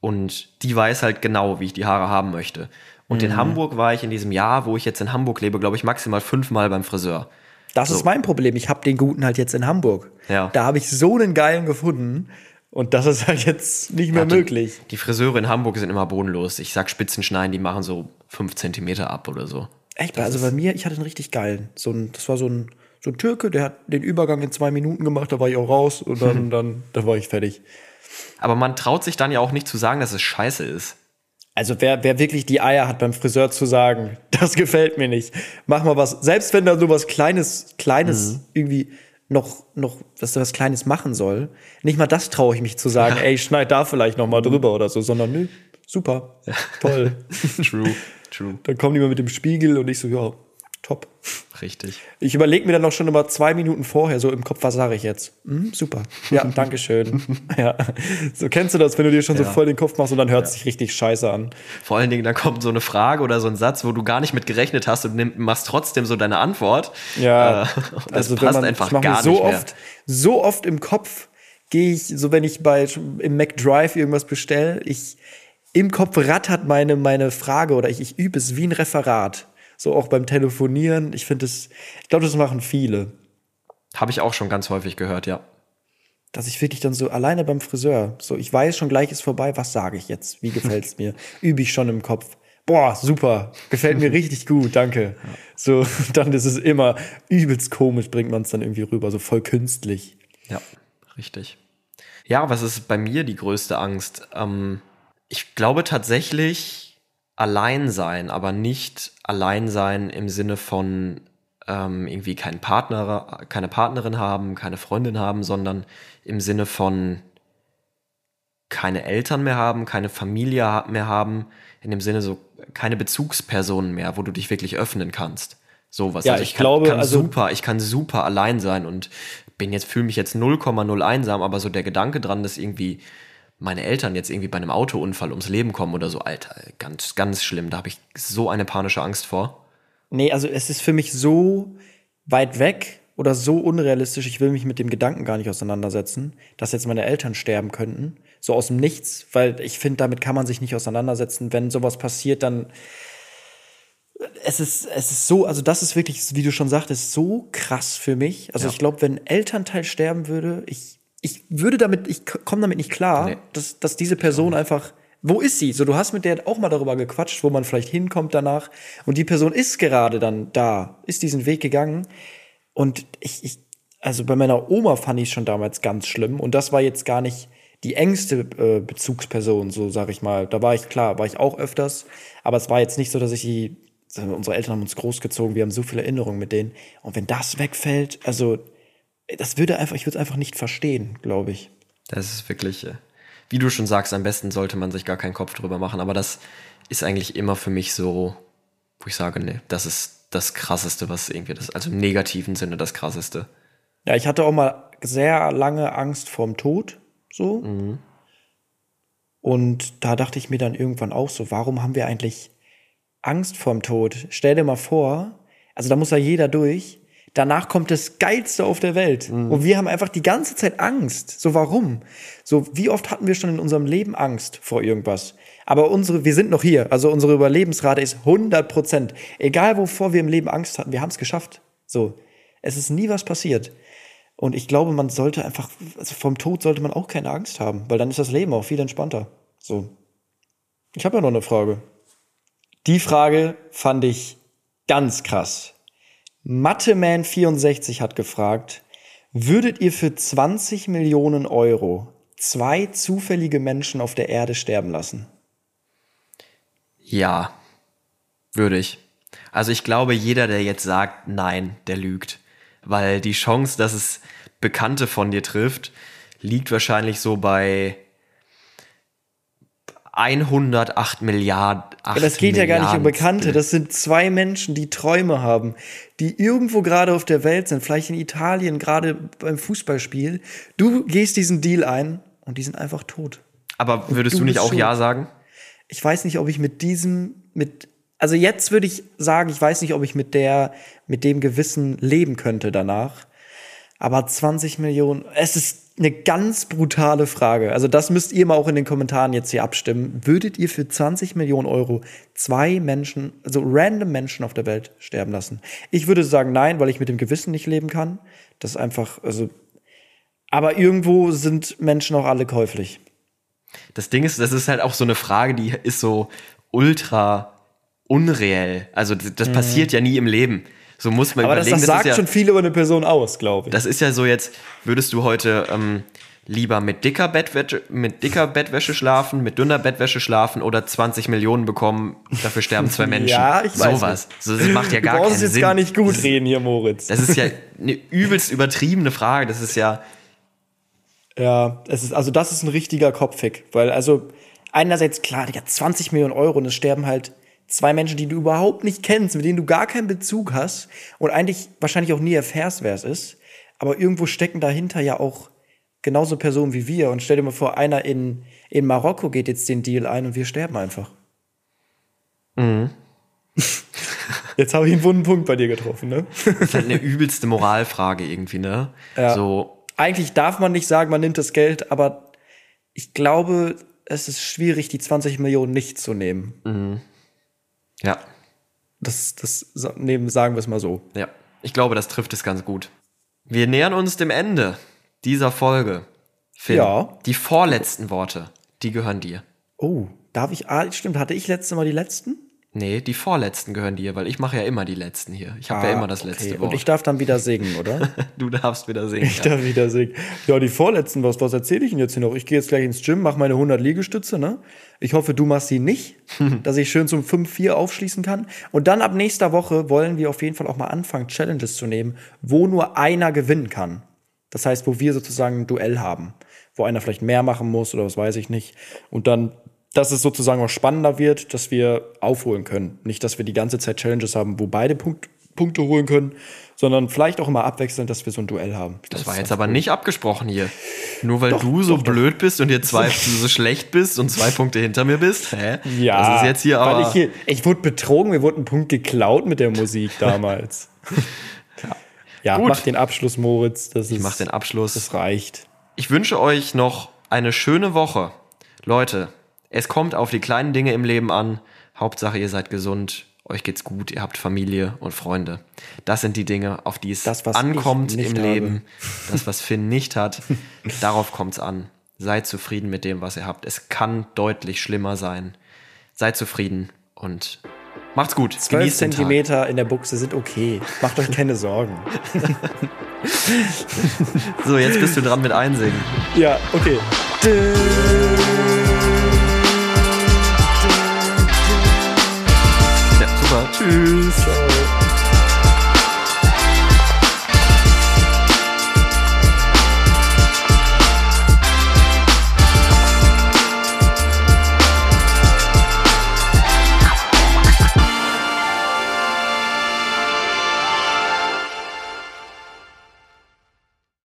und die weiß halt genau, wie ich die Haare haben möchte. Und Mhm. in Hamburg war ich in diesem Jahr, wo ich jetzt in Hamburg lebe, glaube ich maximal fünfmal beim Friseur. Das So. ist mein Problem. Ich habe den guten halt jetzt in Hamburg. Ja. Da habe ich so einen geilen gefunden und das ist halt jetzt nicht mehr Ja, die- möglich. Die Friseure in Hamburg sind immer bodenlos. Ich sag Spitzenschneiden, die machen so fünf Zentimeter ab oder so. Echt, also bei mir, ich hatte einen richtig geilen. So ein, das war so ein, so ein Türke, der hat den Übergang in zwei Minuten gemacht, da war ich auch raus und dann, dann, dann war ich fertig. Aber man traut sich dann ja auch nicht zu sagen, dass es scheiße ist. Also wer, wer wirklich die Eier hat beim Friseur zu sagen, das gefällt mir nicht. Mach mal was, selbst wenn da so was Kleines, Kleines irgendwie noch, noch, dass er was Kleines machen soll, nicht mal das traue ich mich zu sagen, ey, schneid da vielleicht noch mal drüber oder so, sondern nö, super, toll. True, true. Dann kommen die mal mit dem Spiegel und ich so, ja, top. Richtig. Ich überlege mir dann auch schon immer zwei Minuten vorher so im Kopf, was sage ich jetzt? Hm, super. Ja, danke schön. ja. So kennst du das, wenn du dir schon so Ja. voll den Kopf machst und dann hört es sich richtig scheiße an. Vor allen Dingen, da kommt so eine Frage oder so ein Satz, wo du gar nicht mit gerechnet hast und nimm, machst trotzdem so deine Antwort. Ja, Äh, und das also passt man, einfach mir gar so nicht mehr. oft, so oft im Kopf gehe ich, so wenn ich bei im McDrive irgendwas bestelle, ich im Kopf rattert meine meine Frage oder ich, ich übe es wie ein Referat. So auch beim Telefonieren. Ich finde es, ich glaube, das machen viele, Habe ich auch schon ganz häufig gehört, ja. dass ich wirklich dann so alleine beim Friseur, so ich weiß schon gleich ist vorbei, was sage ich jetzt? Wie gefällt's mir? Übe ich schon im Kopf. Boah, super, gefällt mir richtig gut, danke. So, dann ist es immer übelst komisch, bringt man es dann irgendwie rüber, so voll künstlich. Ja, richtig. Ja, was ist bei mir die größte Angst? Ähm, ich glaube tatsächlich allein sein, aber nicht allein sein im Sinne von ähm, irgendwie keinen Partner, keine Partnerin haben, keine Freundin haben, sondern im Sinne von keine Eltern mehr haben, keine Familie mehr haben, in dem Sinne so keine Bezugspersonen mehr, wo du dich wirklich öffnen kannst. Sowas. Ja, also ich kann, glaube, kann also- super, ich kann super allein sein und bin jetzt, fühle mich jetzt 0,0 einsam, aber so der Gedanke dran, dass irgendwie meine Eltern jetzt irgendwie bei einem Autounfall ums Leben kommen oder so, Alter, ganz, ganz schlimm. Da habe ich so eine panische Angst vor. Nee, also es ist für mich so weit weg oder so unrealistisch, ich will mich mit dem Gedanken gar nicht auseinandersetzen, dass jetzt meine Eltern sterben könnten, so aus dem Nichts, weil ich finde, damit kann man sich nicht auseinandersetzen. Wenn sowas passiert, dann es ist, es ist so, also das ist wirklich, wie du schon sagtest, so krass für mich. Also Ja. ich glaube, wenn ein Elternteil sterben würde, ich, ich würde damit, ich komme damit nicht klar, Nee. dass, dass diese Person einfach, wo ist sie? So, du hast mit der auch mal darüber gequatscht, wo man vielleicht hinkommt danach. Und die Person ist gerade dann da, ist diesen Weg gegangen. Und ich, ich also bei meiner Oma fand ich schon damals ganz schlimm. Und das war jetzt gar nicht die engste äh, Bezugsperson, so sag ich mal. Da war ich klar, war ich auch öfters. Aber es war jetzt nicht so, dass ich die, unsere Eltern haben uns großgezogen, wir haben so viele Erinnerungen mit denen. Und wenn das wegfällt, also das würde einfach, ich würde es einfach nicht verstehen, glaube ich. Das ist wirklich, äh, wie du schon sagst, am besten sollte man sich gar keinen Kopf drüber machen. Aber das ist eigentlich immer für mich so, wo ich sage, nee, das ist das Krasseste, was irgendwie das, also im negativen Sinne das Krasseste. Ja, ich hatte auch mal sehr lange Angst vorm Tod, so. Und da dachte ich mir dann irgendwann auch so, warum haben wir eigentlich Angst vorm Tod? Stell dir mal vor, also da muss ja jeder durch. Danach kommt das Geilste auf der Welt. Und wir haben einfach die ganze Zeit Angst. So, warum? So, wie oft hatten wir schon in unserem Leben Angst vor irgendwas? Aber unsere, wir sind noch hier. Also unsere Überlebensrate ist 100 Prozent. Egal, wovor wir im Leben Angst hatten, wir haben es geschafft. So. Es ist nie was passiert. Und ich glaube, man sollte einfach, also vom Tod sollte man auch keine Angst haben, weil dann ist das Leben auch viel entspannter. So. Ich habe ja noch eine Frage. Die Frage fand ich ganz krass. Matheman64 hat gefragt, würdet ihr für 20 Millionen Euro zwei zufällige Menschen auf der Erde sterben lassen? Ja, würde ich. Also ich glaube, jeder, der jetzt sagt, nein, der lügt. Weil die Chance, dass es Bekannte von dir trifft, liegt wahrscheinlich so bei 108 Milliarden. Ja, das geht ja gar nicht um Bekannte. Das sind zwei Menschen, die Träume haben, die irgendwo gerade auf der Welt sind, vielleicht in Italien, gerade beim Fußballspiel. Du gehst diesen Deal ein und die sind einfach tot. Aber würdest du du nicht auch schuld. Ja sagen? Ich weiß nicht, ob ich mit diesem, mit, also jetzt würde ich sagen, ich weiß nicht, ob ich mit der, mit dem Gewissen leben könnte danach. Aber 20 Millionen, es ist eine ganz brutale Frage. Also das müsst ihr mal auch in den Kommentaren jetzt hier abstimmen. Würdet ihr für 20 Millionen Euro zwei Menschen, also random Menschen auf der Welt sterben lassen? Ich würde sagen nein, weil ich mit dem Gewissen nicht leben kann. Das ist einfach, also, aber irgendwo sind Menschen auch alle käuflich. Das Ding ist, das ist halt auch so eine Frage, die ist so ultra unreell. Also das, das passiert ja nie im Leben. So muss man. Aber das, überlegen. das sagt ist ja, schon viel über eine Person aus, glaube ich. Das ist ja so jetzt, würdest du heute ähm, lieber mit dicker, Bettwäsche, mit dicker Bettwäsche schlafen, mit dünner Bettwäsche schlafen oder 20 Millionen bekommen, dafür sterben zwei Menschen. Ja, ich weiß Sowas. So, das macht ja gar du keinen jetzt Sinn. gar nicht gut das, reden hier, Moritz. das ist ja eine übelst übertriebene Frage. Das ist ja, Ja, es ist, also das ist ein richtiger Kopfhick, weil also einerseits klar, Digga, 20 Millionen Euro und es sterben halt zwei Menschen, die du überhaupt nicht kennst, mit denen du gar keinen Bezug hast und eigentlich wahrscheinlich auch nie erfährst, wer es ist. Aber irgendwo stecken dahinter ja auch genauso Personen wie wir. Und stell dir mal vor, einer in, in Marokko geht jetzt den Deal ein und wir sterben einfach. Mhm. Jetzt habe ich einen wunden Punkt bei dir getroffen, ne? Das ist halt eine übelste Moralfrage irgendwie, ne? Ja. So, Eigentlich darf man nicht sagen, man nimmt das Geld, aber ich glaube, es ist schwierig, die 20 Millionen nicht zu nehmen. Ja, Das, das nehmen, sagen wir es mal so. ja. Ich glaube, das trifft es ganz gut. Wir nähern uns dem Ende dieser Folge. Finn, Ja. Die vorletzten Worte, die gehören dir. Oh, darf ich, ah, stimmt, hatte ich letzte Mal die letzten? Nee, die vorletzten gehören dir, weil ich mache ja immer die letzten hier. Ich habe ja immer das letzte Ah, okay. Wort. Und ich darf dann wieder singen, oder? du darfst wieder singen. Ich ja. darf wieder singen. Ja, die vorletzten, was, was erzähle ich denn jetzt hier noch? Ich gehe jetzt gleich ins Gym, mache meine 100 Liegestütze, ne? Ich hoffe, du machst sie nicht, dass ich schön zum 5-4 aufschließen kann. Und dann ab nächster Woche wollen wir auf jeden Fall auch mal anfangen, Challenges zu nehmen, wo nur einer gewinnen kann. Das heißt, wo wir sozusagen ein Duell haben, wo einer vielleicht mehr machen muss oder was weiß ich nicht. Und dann, dass es sozusagen auch spannender wird, dass wir aufholen können. Nicht, dass wir die ganze Zeit Challenges haben, wo beide Punkt, Punkte holen können, sondern vielleicht auch immer abwechselnd, dass wir so ein Duell haben. Das war jetzt aber nicht abgesprochen hier. Nur weil du so blöd bist und dir zwei so schlecht bist und zwei Punkte hinter mir bist. Hä? Ja, Das ist jetzt hier weil aber. ich, hier, ich wurde betrogen, mir wurde ein Punkt geklaut mit der Musik damals. ja, Gut. mach den Abschluss, Moritz. Das ich ist, mach den Abschluss. Das reicht. Ich wünsche euch noch eine schöne Woche. Leute, es kommt auf die kleinen Dinge im Leben an. Hauptsache, ihr seid gesund, euch geht's gut, ihr habt Familie und Freunde. Das sind die Dinge, auf die es Das, was ankommt im habe. Leben. Das, was Finn nicht hat, darauf kommt's an. Seid zufrieden mit dem, was ihr habt. Es kann deutlich schlimmer sein. Seid zufrieden und macht's gut. 12 Genießt den Tag. Zentimeter in der Buchse sind okay. Macht euch keine Sorgen. So, jetzt bist du dran mit Einsingen. Ja, okay. Ja, Tschüss. Ciao.